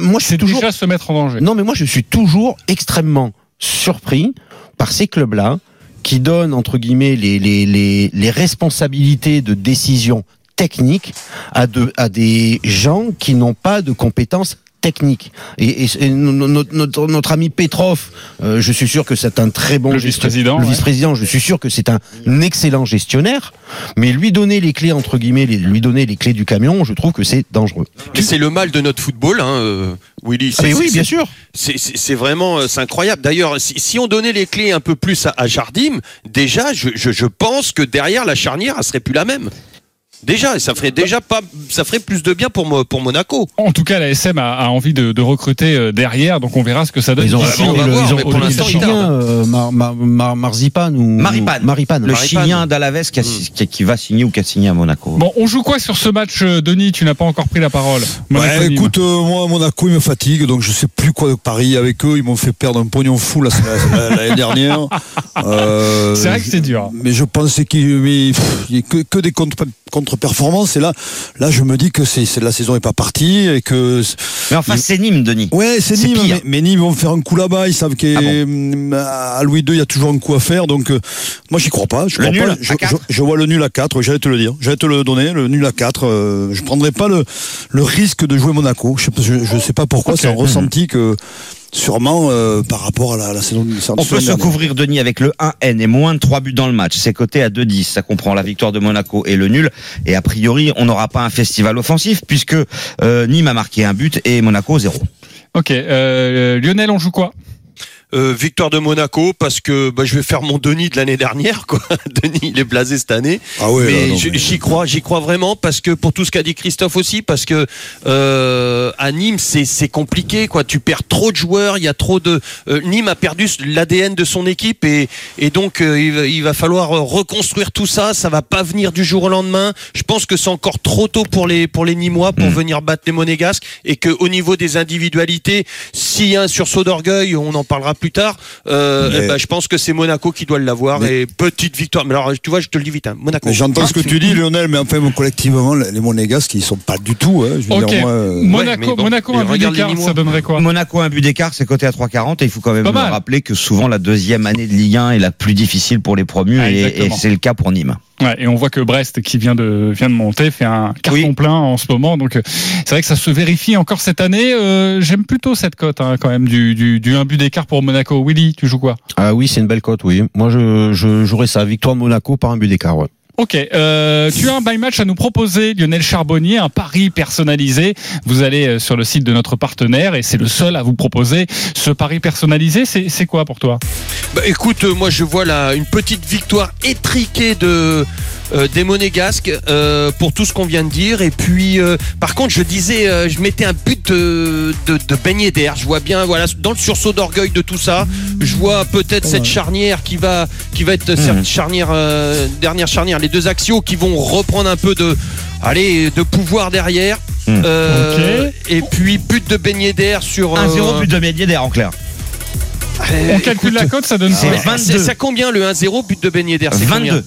moi je suis toujours déjà se mettre en danger. Non mais moi je suis toujours extrêmement surpris par ces clubs là qui donnent entre guillemets les les les, les responsabilités de décision technique à de à des gens qui n'ont pas de compétences techniques. Et, et- et no- no- notre, notre, notre ami Petrov, euh, je suis sûr que c'est un très bon Le vice-président, Le ouais. vice-président, je suis sûr que c'est un excellent gestionnaire, mais lui donner les clés entre guillemets, les- lui donner les clés du camion, je trouve que c'est dangereux. Mais c'est le mal de notre football, hein, euh, Willy. Ah, mais oui, bien sûr. C'est- vraiment, euh, c'est incroyable. D'ailleurs, si, si on donnait les clés un peu plus à, à Jardim, déjà, je, je, je pense que derrière la charnière, elle serait plus la même. Déjà, et ça ferait déjà pas, ça ferait plus de bien pour Mo- pour Monaco. En tout cas, la SM a, a envie de, de recruter euh, derrière, donc on verra ce que ça donne. Ils ont au- le, au- ils ont pour l'instant euh, Mar, Mar, Mar- Marzipan ou Maripan. Maripan. Le Chilien d'Alaves qui, a- qui- qui va signer ou qui a signé à Monaco. Bon, on joue quoi sur ce match, euh, Denis? Tu n'as pas encore pris la parole. Nîmes. écoute, euh, moi, Monaco, ils me fatiguent, donc je sais plus quoi de Paris avec eux. Ils m'ont fait perdre un pognon fou la- la- l'année dernière. Euh, C'est vrai que c'est dur. Mais je pensais qu'il mais, pff, il y a que, que des contre- contre-performances. Et là, là, je me dis que c'est, la saison est pas partie et que. Mais enfin, c'est Nîmes, Denis. Ouais, c'est Nîmes, mais, mais Nîmes vont faire un coup là-bas. Ils savent qu'à à Louis II, il y a toujours un coup à faire. Donc, euh, moi, j'y crois pas. Je, crois nul pas. Je, quatre je- je vois le nul à 4. J'allais te le dire. J'allais te le donner. Le nul à 4. Euh, je prendrais pas le, le risque de jouer Monaco. Je sais, pas- je, sais pas pourquoi. C'est un ressenti que, sûrement, euh, par rapport à la, la saison. On peut se couvrir Denis avec le 1N et moins de 3 buts dans le match. C'est coté à 2-10. Ça comprend la victoire de Monaco et le nul. Et a priori, on n'aura pas un festival offensif puisque euh, Nîmes a marqué un but et Monaco zéro. Ok, euh, Lionel, on joue quoi? Euh, victoire de Monaco parce que bah, je vais faire mon Denis de l'année dernière. Quoi. Denis, il est blasé cette année. Ah ouais, mais j'y crois, j'y crois vraiment parce que pour tout ce qu'a dit Christophe aussi, parce que euh, à Nîmes c'est c'est compliqué quoi. Tu perds trop de joueurs, il y a trop de euh, Nîmes a perdu l'ADN de son équipe et et donc euh, il, va, il va falloir euh, reconstruire tout ça. Ça va pas venir du jour au lendemain. Je pense que c'est encore trop tôt pour les pour les Nîmois pour venir battre les Monégasques et que au niveau des individualités, s'il y a un sursaut d'orgueil, on en parlera plus tard. Euh, Mais- eh ben, je pense que c'est Monaco qui doit l'avoir et petite victoire. Mais alors tu vois, je te le dis vite, hein, Monaco. Mais J'entends ce que tu dis, Lionel, mais enfin, collectivement, les Monégasques, ils sont pas du tout. Hein, je veux dire, moi, euh, Monaco, bon, un but d'écart, ça donnerait quoi Monaco un but d'écart, c'est coté à 3,40 et il faut quand même rappeler que souvent la deuxième année de Ligue 1 est la plus difficile pour les promus Ah, et c'est le cas pour Nîmes. Ouais, et on voit que Brest, qui vient de vient de monter, fait un carton Oui. plein en ce moment. Donc euh, c'est vrai que ça se vérifie encore cette année. Euh, J'aime plutôt cette cote hein, quand même du, du, du 1 but d'écart pour Monaco. Willy, tu joues quoi? Ah oui, c'est une belle cote, oui. Moi, je, je jouerais ça. Victoire de Monaco par un but d'écart, ouais. Ok, euh, tu as un buy match à nous proposer, Lionel Charbonnier, un pari personnalisé. Vous allez euh, sur le site de notre partenaire et c'est le seul à vous proposer ce pari personnalisé. C'est quoi pour toi? Bah, écoute, euh, moi je vois là une petite victoire étriquée de euh, des Monégasques euh, pour tout ce qu'on vient de dire. Et puis, euh, par contre, je disais, euh, je mettais un but de, de, de Yedder. Je vois bien, voilà, dans le sursaut d'orgueil de tout ça, je vois peut-être cette charnière qui va, qui va être cette charnière, euh, dernière charnière, les deux axiaux qui vont reprendre un peu de, allez, de pouvoir derrière. Euh, Et puis but de Ben Yedder sur 1-0 euh, but de Médiéder en clair. On calcule la cote, ça donne quoi 22. C'est à combien le 1-0 but de C'est combien 22.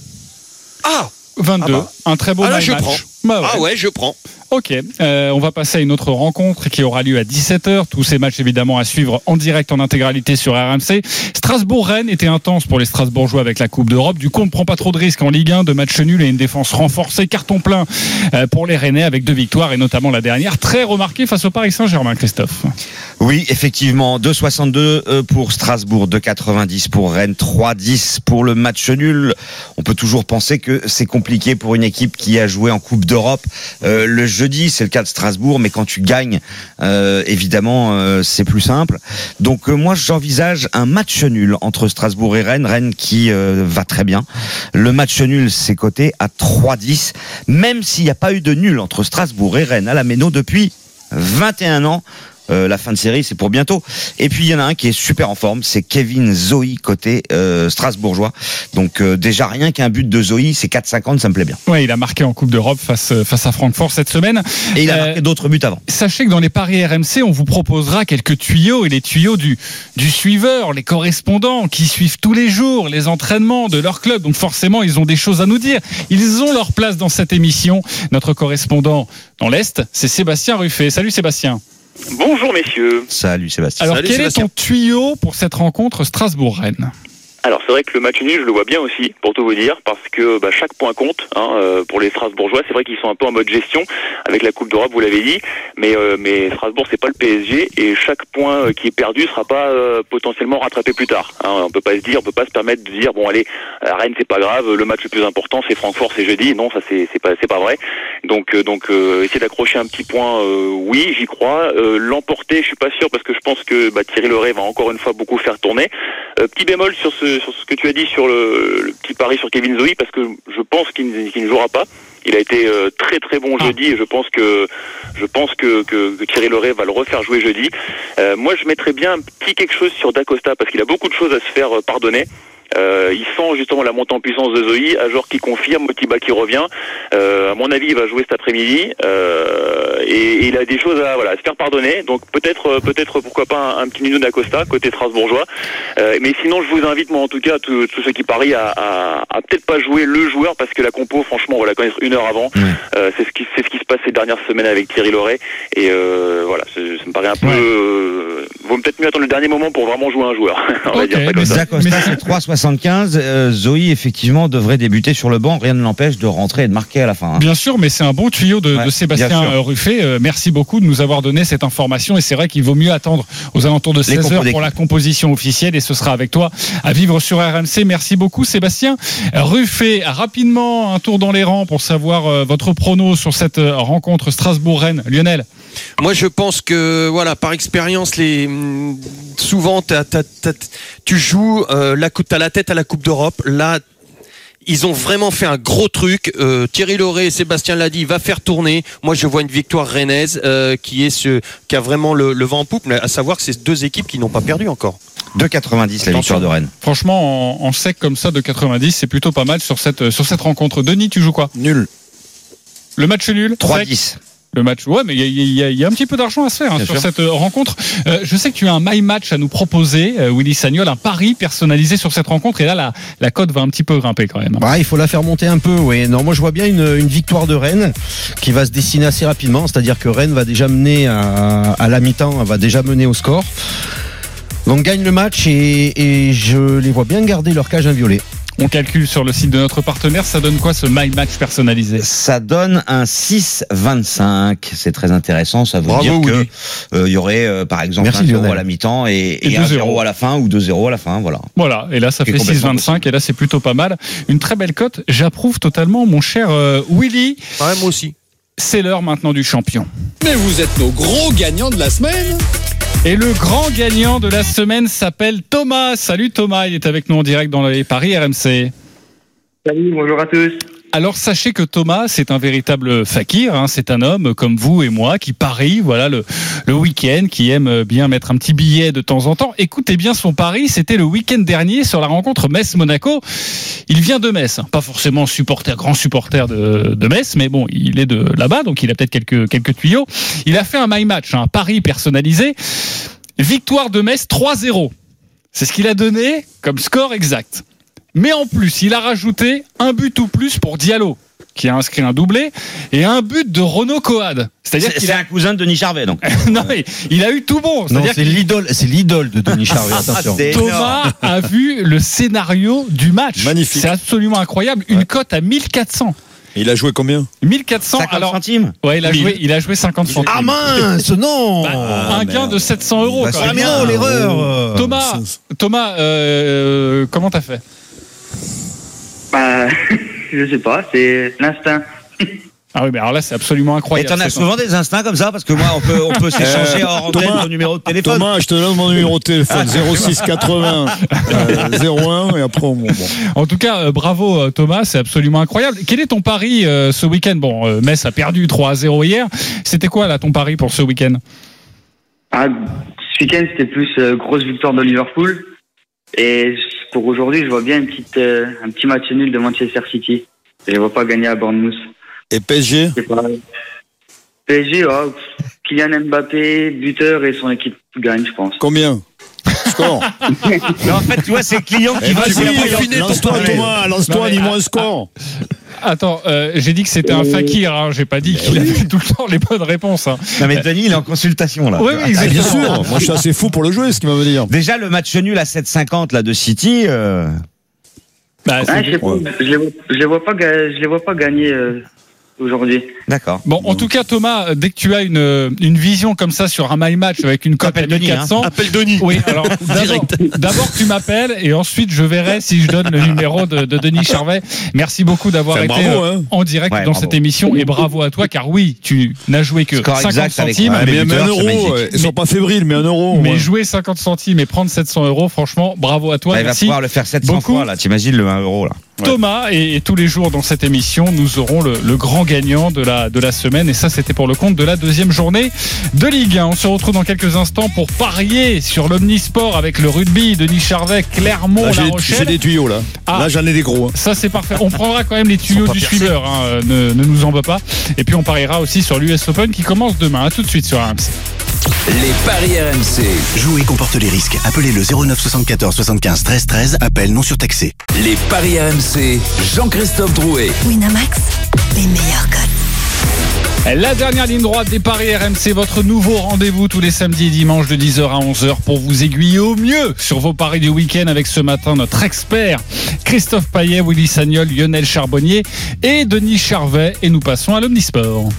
Ah 22. Ah bah. Un très beau Ah là, je match. prends. Bah ouais. Ah ouais, je prends. Ok, euh, on va passer à une autre rencontre qui aura lieu à 17h. Tous ces matchs évidemment à suivre en direct en intégralité sur RMC. Strasbourg-Rennes était intense pour les Strasbourgeois avec la Coupe d'Europe. Du coup, on ne prend pas trop de risques en Ligue 1, de matchs nuls et une défense renforcée. Carton plein euh, pour les Rennais avec deux victoires et notamment la dernière très remarquée face au Paris Saint-Germain, Christophe. Oui, effectivement, 2,62 euh, pour Strasbourg, 2,90 pour Rennes, 3,10 pour le match nul. On peut toujours penser que c'est compliqué pour une équipe qui a joué en Coupe d'Europe le jeudi, c'est le cas de Strasbourg, mais quand tu gagnes, euh, évidemment, euh, c'est plus simple. Donc euh, moi, j'envisage un match nul entre Strasbourg et Rennes, Rennes qui va très bien. Le match nul, c'est coté à 3,10, même s'il n'y a pas eu de nul entre Strasbourg et Rennes à la Méno depuis 21 ans. Euh, la fin de série, c'est pour bientôt. Et puis il y en a un qui est super en forme, c'est Kevin Zoe côté euh, strasbourgeois. Donc euh, déjà rien qu'un but de Zoe, c'est 4,50, ça me plaît bien. Ouais, il a marqué en Coupe d'Europe face, face à Francfort cette semaine. Et il a Euh, marqué d'autres buts avant. Sachez que dans les paris RMC, on vous proposera quelques tuyaux et les tuyaux du, du suiveur, les correspondants qui suivent tous les jours les entraînements de leur club. Donc forcément, ils ont des choses à nous dire. Ils ont leur place dans cette émission. Notre correspondant dans l'Est, c'est Sébastien Ruffet. Salut Sébastien. Bonjour messieurs. Salut Sébastien. Alors Salut, quel Sébastien. est ton tuyau pour cette rencontre Strasbourg-Rennes? Alors c'est vrai que le match nul, je le vois bien aussi, pour tout vous dire, parce que bah, chaque point compte hein, euh, pour les Strasbourgeois. C'est vrai qu'ils sont un peu en mode gestion avec la Coupe d'Europe, vous l'avez dit, mais euh, mais Strasbourg c'est pas le PSG et chaque point euh, qui est perdu sera pas euh, potentiellement rattrapé plus tard. Hein. On peut pas se dire, on peut pas se permettre de dire bon allez, à Rennes c'est pas grave, le match le plus important c'est Francfort, c'est jeudi. Non, ça c'est c'est pas c'est pas vrai. Donc euh, donc euh, essayer d'accrocher un petit point, oui, j'y crois. L'emporter, je suis pas sûr parce que je pense que bah, Thierry Leray va encore une fois beaucoup faire tourner. Petit bémol sur ce, sur ce que tu as dit sur le, le petit pari sur Kevin Zoe, parce que je pense qu'il ne, jouera pas. Il a été euh, très très bon jeudi et je pense que je pense que, que, que Thierry Leray va le refaire jouer jeudi. Euh, moi, je mettrais bien un petit quelque chose sur Dacosta parce qu'il a beaucoup de choses à se faire euh, pardonner. Euh, il sent justement la montée en puissance de Zoe, Ajor qui confirme, Motiba qui revient. Euh, à mon avis, il va jouer cet après-midi euh, et, et il a des choses à, voilà, à se faire pardonner. Donc peut-être, euh, peut-être pourquoi pas un, un petit Nino d'Acosta côté Strasbourgeois. Euh, mais sinon, je vous invite moi en tout cas tous ceux qui parient à, à, à peut-être pas jouer le joueur parce que la compo, franchement, on va la connaître une heure avant. Euh, c'est ce qui, c'est ce qui se passe ces dernières semaines avec Thierry Loret et euh, voilà, ça me paraît un peu. Euh, vaut peut-être mieux attendre le dernier moment pour vraiment jouer un joueur. on va dire mais c'est 3,75. Euh, Zoe, effectivement, devrait débuter sur le banc. Rien ne l'empêche de rentrer et de marquer à la fin. hein. Bien sûr, mais c'est un bon tuyau de, Ouais, de Sébastien Ruffet. Euh, merci beaucoup de nous avoir donné cette information. Et c'est vrai qu'il vaut mieux attendre aux alentours de Les 16 compos heures pour d'équipe. la composition officielle. Et ce sera avec toi à vivre sur RMC. Merci beaucoup, Sébastien Ruffet. Rapidement, un tour dans les rangs pour savoir euh, votre prono sur cette euh, rencontre Strasbourg-Rennes. Lionel Moi, je pense que voilà, par expérience, les hum, souvent t'as- t'as- t'as- tu joues euh, la coupe, t'as la tête à la Coupe d'Europe. Là, ils ont vraiment fait un gros truc. Euh, Thierry Lauré, Sébastien l'a dit, va faire tourner. Moi, je vois une victoire rennaise euh, qui est ce, qui a vraiment le, le vent en poupe. Mais à savoir que c'est deux équipes qui n'ont pas perdu encore. 2,90 la victoire de Rennes. Franchement, en, en sec comme ça de 90, c'est plutôt pas mal sur cette, sur cette rencontre. Denis, tu joues quoi? Nul. Le match nul? 3,10. Le match, ouais, mais il y a- y, y un petit peu d'argent à se faire hein, sur sûr. cette euh, rencontre. Euh, je sais que tu as un my match à nous proposer, euh, Willy Sagnol, un pari personnalisé sur cette rencontre. Et là, la, la cote va un petit peu grimper quand même. Bah, il faut la faire monter un peu, oui. Non, moi je vois bien une, une victoire de Rennes qui va se dessiner assez rapidement. C'est-à-dire que Rennes va déjà mener à, à la mi-temps, va déjà mener au score. Donc gagne le match et, et je les vois bien garder leur cage inviolée. On calcule sur le site de notre partenaire, ça donne quoi ce my match personnalisé Ça donne un 6,25. C'est très intéressant. Ça veut Bravo, dire que euh, il y aurait euh, par exemple Merci, 1 0 Lionel. à la mi-temps et, Et et 1 2-0. 0 à la fin ou 2-0 à la fin. Voilà. Voilà, et là ça C'est fait complètement 6,25 et là c'est plutôt pas mal. Une très belle cote, j'approuve totalement mon cher euh, Willy. Ouais, moi aussi. C'est l'heure maintenant du champion. Mais vous êtes nos gros gagnants de la semaine Et le grand gagnant de la semaine s'appelle Thomas. Salut Thomas, il est avec nous en direct dans les paris RMC. Salut, bonjour à tous. Alors sachez que Thomas, c'est un véritable fakir. hein. C'est un homme comme vous et moi qui parie, voilà le, week-end, qui aime bien mettre un petit billet de temps en temps. Écoutez bien son pari. C'était le week-end dernier sur la rencontre Metz-Monaco. Il vient de Metz, hein. pas forcément supporter, grand supporter de, Metz, mais bon, il est de là-bas, donc il a peut-être quelques quelques tuyaux. Il a fait un my match, hein, un pari personnalisé. Victoire de Metz 3-0. C'est ce qu'il a donné comme score exact. Mais en plus, il a rajouté un but ou plus pour Diallo, qui a inscrit un doublé, et un but de Renaud Coad. C'est-à-dire C'est qu'il c'est a... un cousin de Denis Charvet, donc. non, mais il a eu tout bon. C'est l'idole, c'est l'idole de Denis Charvet. Attention. C'est Thomas a vu le scénario du match. Magnifique. C'est absolument incroyable. Une cote à 1400. Il a joué combien 1400. 50 alors, centimes ouais, il a 1000. joué, il a joué 50 centimes. Ah mince, non Bah, un gain de 700 euros. Bah, quand c'est même. Ah mais non, l'erreur Thomas, Thomas, euh, comment t'as fait? Bah, je sais pas, c'est l'instinct. Ah oui, mais alors là, c'est absolument Et incroyable. t'en as souvent des instincts comme ça Parce que moi, on peut, on peut s'échanger hors antenne Thomas, ton numéro de téléphone. Thomas, je te donne mon numéro de téléphone 06 80 euh, 01 et après on bon. En tout cas, euh, bravo euh, Thomas, c'est absolument incroyable. Quel est ton pari euh, ce week-end? Bon, euh, Metz a perdu 3 à 0 hier. C'était quoi là ton pari pour ce week-end? Ah, ce week-end, c'était plus euh, grosse victoire de Liverpool. Et pour aujourd'hui, je vois bien une petite, euh, un petit match nul de Manchester City. Je ne vois pas gagner à Bournemouth. Et PSG. PSG, oh, Kylian Mbappé, buteur et son équipe gagne, je pense. Combien? Score Mais en fait, tu vois, c'est le client qui Eh, va Vas-y, lance-toi Thomas, lance-toi, dis-moi ah, un score Attends, euh, j'ai dit que c'était un fakir. Hein. J'ai pas dit qu'il avait tout le temps les bonnes réponses. Hein. Non, mais Denis, il est en consultation, là. Oui, oui, Ah, exactement. Bien sûr, moi je suis assez fou pour le jouer, ce qu'il va me dire. Déjà, le match nul à 7,50 là de City. euh, Bah, Ah, je, les vois, je les vois pas, je les vois pas gagner euh, aujourd'hui. D'accord. Bon, en tout cas, Thomas, dès que tu as une, une vision comme ça sur un my match avec une cote à Appelle Denis, 1400, Appelle Denis. oui, alors d'abord, tu m'appelles et ensuite je verrai si je donne le numéro de, de Denis Charvet. Merci beaucoup d'avoir été bravo, euh, hein. en direct Ouais, dans bravo. cette émission et bravo à toi car oui, tu n'as joué que Score 50 exact avec- centimes. ouais, mais, un euro, ils sont pas fébriles, mais un euro. Mais ouais. jouer 50 centimes et prendre 700 euros, franchement, bravo à toi. Bah, il va pouvoir le faire 700 beaucoup. fois là. T'imagines le 1 euro là. Thomas et, et tous les jours dans cette émission nous aurons le, le grand gagnant de la, de la semaine et ça c'était pour le compte de la deuxième journée de Ligue 1 on se retrouve dans quelques instants pour parier sur l'Omnisport avec le rugby Denis Charvet Clermont Là, La Rochelle j'ai des tuyaux là. Ah. Là, j'en ai des gros. hein. ça c'est parfait. On prendra quand même les tuyaux du percés. suiveur, hein, ne, ne nous en veux pas. Et puis on pariera aussi sur l'US Open qui commence demain. À tout de suite sur RMC. Les paris RMC. Jouer comporte les risques. Appelez le 09 74 75 13 13. Appel non surtaxé. Les paris RMC. Jean-Christophe Drouet. Winamax, les meilleurs codes. La dernière ligne droite des paris RMC, votre nouveau rendez-vous tous les samedis et dimanches de 10h à 11h pour vous aiguiller au mieux sur vos paris du week-end avec ce matin notre expert Christophe Payet, Willy Sagnol, Lionel Charbonnier et Denis Charvet. Et nous passons à l'Omnisport.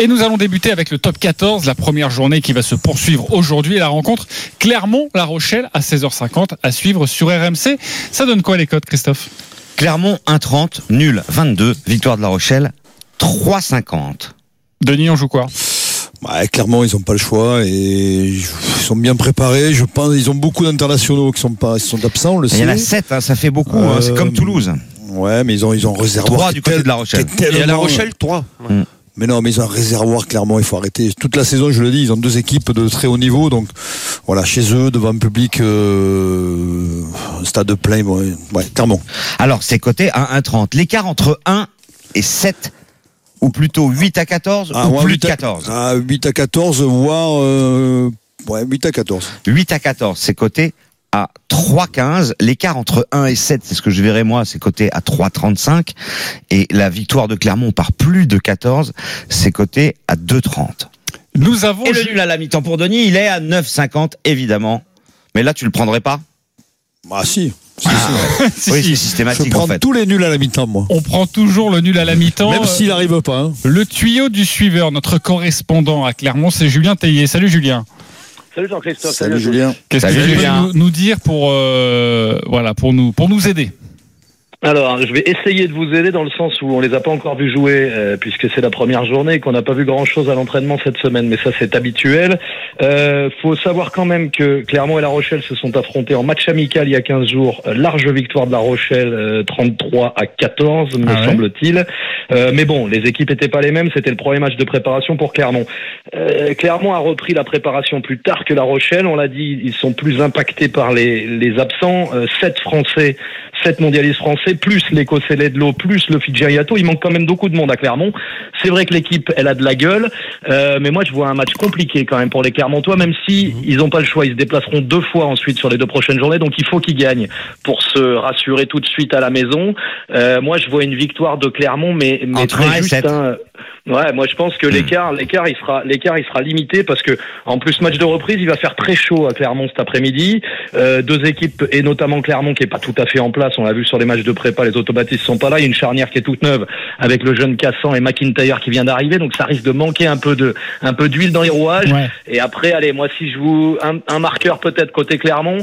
Et nous allons débuter avec le top 14, la première journée qui va se poursuivre aujourd'hui et la rencontre Clermont-La Rochelle à 16h50 à suivre sur RMC. Ça donne quoi les codes, Christophe? Clermont 1,30, nul 22, victoire de La Rochelle 3,50. Denis, on joue quoi? Ouais, clairement, ils n'ont pas le choix et ils sont bien préparés. Je pense ils ont beaucoup d'internationaux qui sont pas, ils sont absents, on le Il y en a 7, ça fait beaucoup. hein, C'est Euh, comme Toulouse. Ouais, mais ils ont, ils. Trois qui du est côté tel- de La Rochelle. Et à La Rochelle, 3. Mais non, mais ils ont un réservoir, clairement, il faut arrêter. Toute la saison, je le dis, ils ont deux équipes de très haut niveau. Donc, voilà, chez eux, devant un public, euh, stade plein, ouais, ouais, clairement. Alors, c'est coté à 1,30. L'écart entre 1 et 7, ou plutôt 8 à 14, ou ouais, plus 8 de à- 14. Ah, 8 à 14, voire, euh, ouais, 8 à 14. 8 à 14, c'est coté à 3,15. L'écart entre 1 et 7, c'est ce que je verrai moi, c'est coté à 3,35. Et la victoire de Clermont par plus de 14, c'est coté à 2,30. Nous avons Et le nul à la mi-temps pour Denis, il est à 9,50 évidemment. Mais là, tu le prendrais pas? Ah, si. Si, Si, Oui, si. c'est Je systématique prends en fait. tous les nuls à la mi-temps, moi. On prend toujours le nul à la mi-temps. Même s'il n'arrive pas. hein. Le tuyau du suiveur, notre correspondant à Clermont, c'est Julien Taillet. Salut Julien. Salut Jean-Christophe. Salut, Julien. Qu'est-ce que peux Julien. nous, nous dire pour euh, voilà pour nous pour nous aider Alors, je vais essayer de vous aider dans le sens où on les a pas encore vus jouer, euh, puisque c'est la première journée et qu'on n'a pas vu grand-chose à l'entraînement cette semaine, mais ça c'est habituel. Euh, faut savoir quand même que Clermont et La Rochelle se sont affrontés en match amical il y a 15 jours. Large victoire de La Rochelle, euh, 33 à 14, me Ah ouais. semble-t-il. Euh, mais bon, les équipes étaient pas les mêmes, c'était le premier match de préparation pour Clermont. Euh, Clermont a repris la préparation plus tard que La Rochelle, on l'a dit, ils sont plus impactés par les, les absents. Euh, sept Français, sept mondialistes français Français, plus l'Écossais Ledlow, plus le Fidji Yato, il manque quand même beaucoup de monde à Clermont. C'est vrai que l'équipe, elle a de la gueule, euh, mais moi je vois un match compliqué quand même pour les Clermontois, même si ils n'ont pas le choix, ils se déplaceront deux fois ensuite sur les deux prochaines journées, donc il faut qu'ils gagnent pour se rassurer tout de suite à la maison. Euh, moi je vois une victoire de Clermont, mais, mais Entre un très juste. hein. Ouais, moi je pense que l'écart, l'écart, il sera, l'écart, il sera limité parce que en plus match de reprise, il va faire très chaud à Clermont cet après-midi. Euh, deux équipes et notamment Clermont qui est pas tout à fait en place. On l'a vu sur les matchs de prépa, les automatistes sont pas là. Il y a une charnière qui est toute neuve avec le jeune Cassan et McIntyre qui vient d'arriver, donc ça risque de manquer un peu de, un peu d'huile dans les rouages. Ouais. Et après, allez, moi si je vous un, un marqueur peut-être côté Clermont,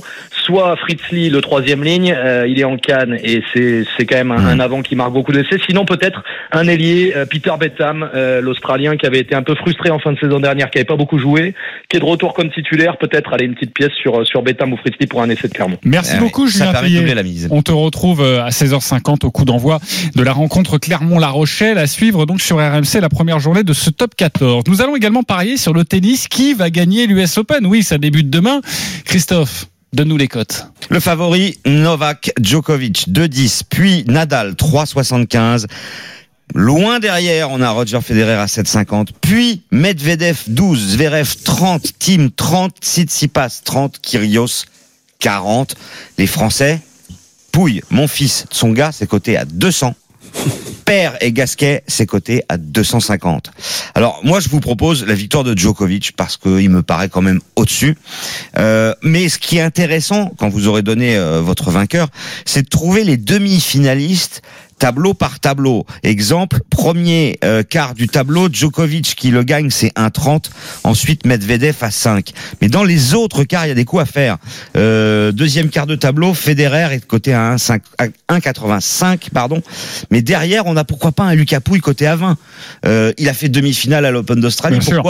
soit Fritz Lee, le troisième ligne, euh, il est en canne et c'est c'est quand même un, un avant qui marque beaucoup d'essais. Sinon peut-être un ailier, euh, Peter Betham, euh, l'Australien qui avait été un peu frustré en fin de saison dernière, qui avait pas beaucoup joué, qui est de retour comme titulaire. Peut-être aller une petite pièce sur sur Betham ou Fritz Lee pour un essai de Clermont. Merci Ah beaucoup, oui, ça Julien permet de la mise. On te retrouve euh, à 16h50 au coup d'envoi de la rencontre Clermont-La Rochelle à suivre donc sur RMC la première journée de ce top 14. Nous allons également parier sur le tennis. Qui va gagner l'US Open? Oui, ça débute demain. Christophe, donne-nous les cotes. Le favori, Novak Djokovic, 2-10, puis Nadal, 3-75. Loin derrière, on a Roger Federer à 7,50, puis Medvedev 12, Zverev 30, Tim 30, Tsitsipas 30, Kyrgios 40. Les Français, Pouille, mon fils, son gars, c'est coté à 200. Père et Gasquet, c'est coté à 250. Alors moi, je vous propose la victoire de Djokovic parce qu'il me paraît quand même au-dessus. Euh, mais ce qui est intéressant, quand vous aurez donné euh, votre vainqueur, c'est de trouver les demi-finalistes tableau par tableau. Exemple, premier euh, quart du tableau, Djokovic qui le gagne, c'est 1,30. Ensuite, Medvedev à 5. Mais dans les autres quarts, il y a des coups à faire. Euh, deuxième quart de tableau, Federer est de côté à 1,5 à 1,85, pardon. Mais derrière, on a pourquoi pas un Lucas Pouille côté à 20. Euh, il a fait demi-finale à l'Open d'Australie. Sûr.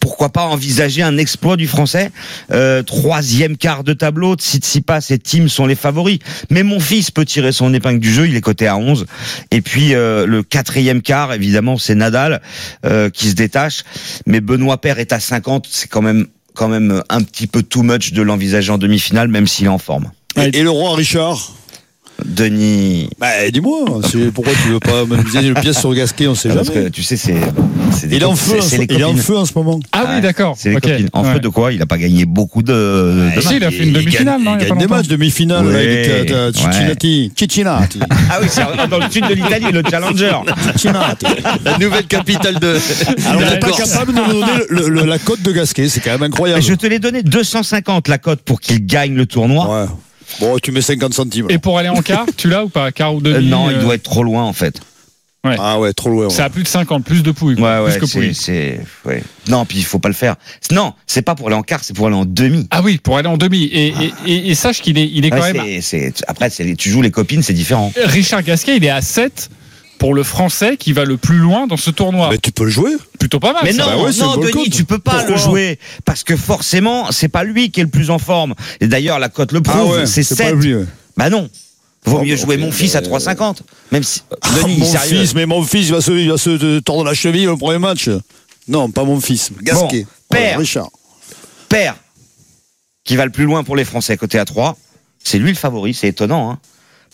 Pourquoi pas envisager un exploit du français euh, Troisième quart de tableau, Tsitsipas et Tim sont les favoris. Mais mon fils peut tirer son épingle du jeu, il est coté à 11. Et puis euh, le quatrième quart, évidemment, c'est Nadal euh, qui se détache. Mais Benoît Paire est à 50, c'est quand même un petit peu too much de l'envisager en demi-finale, même s'il est en forme. Et le roi Richard? Denis. Bah, dis-moi, c'est- pourquoi tu veux pas me miser une pièce sur Gasquet, on sait Parce que jamais. tu sais, c'est. Il est en feu, les il est en feu en ce moment. Ah oui, d'accord. C'est les Ok. copines. En Ouais. feu de quoi? Il a pas gagné beaucoup de. de Ah, si, il a fait une demi-finale, non, il gagne des matchs, demi-finale, Ouais, avec euh. Ah oui, c'est dans le sud de l'Italie, le Challenger. Cincinnati. La nouvelle capitale de. Alors, on n'est pas capable de nous donner le- le- la cote de Gasquet, c'est quand même incroyable. Je te l'ai donné 250 la cote pour qu'il gagne le tournoi. Ouais. Bon, tu mets 50 centimes. Et pour aller en quart, tu l'as ou pas Quart ou Euh, demi non, euh, il doit être trop loin en fait. Ah ouais, trop loin. ouais. C'est à plus de 50, plus de pouilles. Ouais, ouais, plus que c'est, pouilles. c'est, ouais. Non, puis il faut pas le faire. Non, c'est pas pour aller en quart, c'est pour aller en demi. Ah oui, pour aller en demi. Et, et, et, et sache qu'il est, il est quand même. c'est, après, c'est tu joues les copines, c'est différent. Richard Gasquet, il est à 7 pour le français qui va le plus loin dans ce tournoi. Mais tu peux le jouer. Plutôt pas mal. Mais non, Bah ouais, c'est non, Denis, tu peux pas Pourquoi le jouer parce que forcément, c'est pas lui qui est le plus en forme. Et d'ailleurs, la cote le Ah prouve, ouais, c'est c'est 7. pas lui. ouais. Bah non. Vaut Oh, mieux jouer mon fils à euh, 3,50. Même si Ah, Denis, mon sérieux. fils, mais mon fils il va se, il va se tordre la cheville au premier match. Non, pas mon fils. Gasquet. Bon, père. Voilà, Richard. Père, qui va le plus loin pour les Français côté à 3, c'est lui le favori, c'est étonnant. Hein.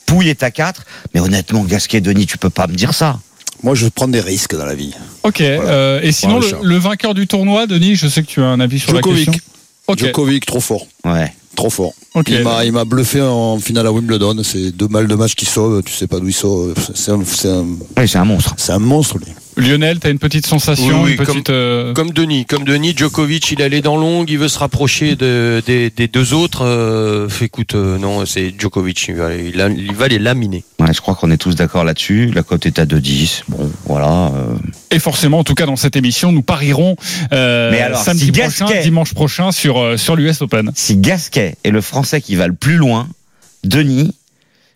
Pouille est à 4, mais honnêtement, Gasquet, Denis, tu peux pas me dire ça. Moi, je prends des risques dans la vie. Ok. euh, et sinon, le, vainqueur du tournoi, Denis, je sais que tu as un avis sur Djokovic. la question. Ok. Djokovic, trop fort. Ouais. Trop fort. Ok. Il m'a, il m'a bluffé en finale à Wimbledon. C'est deux balles de match qui sauvent. Tu sais pas d'où il sort. C'est un, un, Oui, c'est un monstre. c'est un monstre, lui. Lionel, t'as une petite sensation, Oui, oui, une petite. euh, Comme Denis, comme Denis, Djokovic, il allait dans longue, il veut se rapprocher de, des, des deux autres. Euh, écoute, euh, non, c'est Djokovic, il va, il, va les laminer. Ouais, je crois qu'on est tous d'accord là-dessus. La cote est à 2,10. Bon, voilà. euh. Et forcément, en tout cas, dans cette émission, nous parierons euh, Mais alors, samedi si prochain, Gasquet- dimanche prochain sur, euh, sur l'US Open. Si Gasquet est le Français qui va le plus loin, Denis,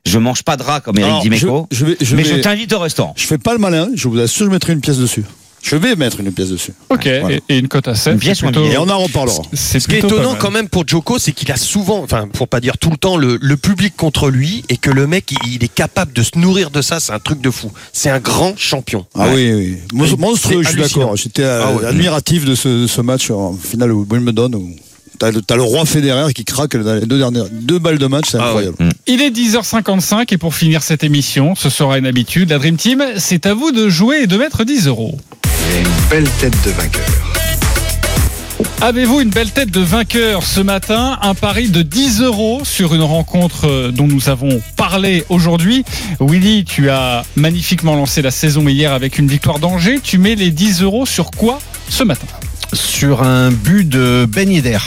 je mange pas de rat comme Eric Dimeco, je, je vais, je mais vais- je t'invite au restaurant. je fais pas le malin. Je vous assure, je mettrai une pièce dessus. Je vais mettre une pièce dessus. Ok, Voilà. et, et une cote à 7. Une pièce plutôt- Et on en reparlera. C'est Ce qui est étonnant quand même pour Djoko, c'est qu'il a souvent, enfin, pour pas dire tout le temps, le, le public contre lui et que le mec, il, il est capable de se nourrir de ça. C'est un truc de fou. C'est un grand champion. Ah oui, oui. Monstrueux, je suis d'accord. J'étais euh, Ah ouais. admiratif de ce, de ce match en finale au Wimbledon. où t'as le, roi Federer qui craque dans les deux dernières deux balles de match, c'est Ah incroyable. Il est 10h55 et pour finir cette émission, ce sera une habitude. La Dream Team, c'est à vous de jouer et de mettre 10 euros. Et une belle tête de vainqueur. Avez-vous une belle tête de vainqueur ce matin? Un pari de 10 euros sur une rencontre euh, dont nous avons parlé aujourd'hui. Willy, tu as magnifiquement lancé la saison hier avec une victoire d'Angers. Tu mets les 10 euros sur quoi ce matin? Sur un but de Ben Yedder.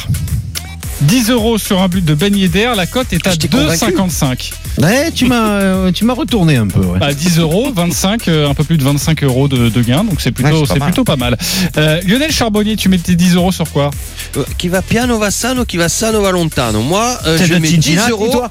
10 euros sur un but de Ben Yedder, la cote est à 2,55. Ouais, tu m'as, euh, tu m'as retourné un peu. ouais. Bah, 10 euros, 25, euh, un peu plus de 25 euros de, de gain, donc c'est plutôt, Ouais, c'est pas mal. plutôt pas mal. Euh, Lionel Charbonnier, tu mets tes 10 euros sur quoi? Euh, Qui va piano va sano, qui va sano va lontano. Moi, euh, je mets 10 Cincinnati, euros.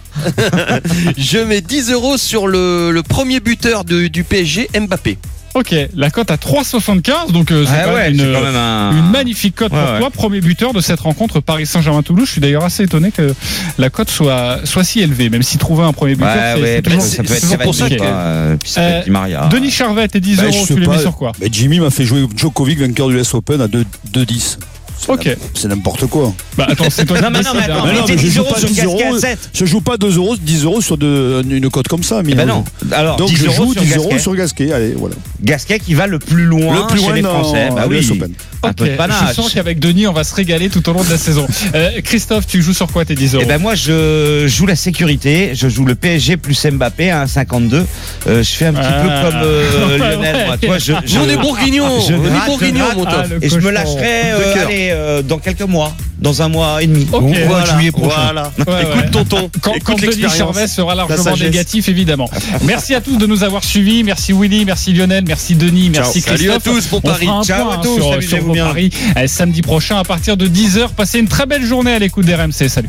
je mets 10 euros sur le, le premier buteur de- du PSG, Mbappé. Ok, la cote à 3,75, donc euh, c'est Ah quand, ouais, même c'est une, quand même un- une magnifique cote Ouais, pour ouais. toi. Premier buteur de cette rencontre Paris Saint-Germain-Toulouse. Je suis d'ailleurs assez étonné que la cote soit, soit si élevée, même si trouver un premier buteur, Ouais, c'est bah, toujours, ça peut être toujours euh, Euh. Denis Charvet, tes 10 Bah, euros, je tu les mets sur quoi Mais Jimmy m'a fait jouer Djokovic, vainqueur du US Open, à 2 2-10. C'est Ok. C'est n'importe quoi. Bah attends, c'est toi qui Non, mais non, mais attends, hein. Mais non, mettez mais je 10 joue euros pas sur 10 Gasquet à euros. 7. Je joue pas 2 euros, 10 euros sur de- une cote comme ça. Eh ben non. Alors, Donc 10 je euros joue sur 10 euros Gasquet. sur Gasquet. Allez, voilà. Gasquet qui va le plus loin, Le plus chez loin les Français. Bah oui, Open. un peu Ok, de panache. Je sens qu'avec Denis, on va se régaler tout au long de la saison. Euh, Christophe, tu joues sur quoi tes 10 euros Eh ben moi je joue la sécurité, je joue le PSG plus Mbappé à 1,52. Euh, je fais un petit Ah. peu comme euh, Ouais, Lionel, ouais. moi. Tu vois, je, je- Nous, on est bourguignons. je On est gratte, bourguignons, mon top. Ah, le et je me lâcherai euh, De allez, euh, dans quelques mois, dans un mois et demi. Ok. De Voilà, juillet prochain. voilà. Ouais, ouais. Écoute tonton. Quand, Écoute quand Denis l'expérience. Charvet sera La largement sagesse. négatif, évidemment. Merci à tous de nous avoir suivis. Merci Willy, merci Lionel, merci Denis, merci Salut Christophe. à tous, bon On pari. fera un Ciao point à hein, tous, sur, amusez-vous sur vos bien. paris euh, samedi prochain à partir de 10h. Passez une très belle journée à l'écoute d'RMC. Salut.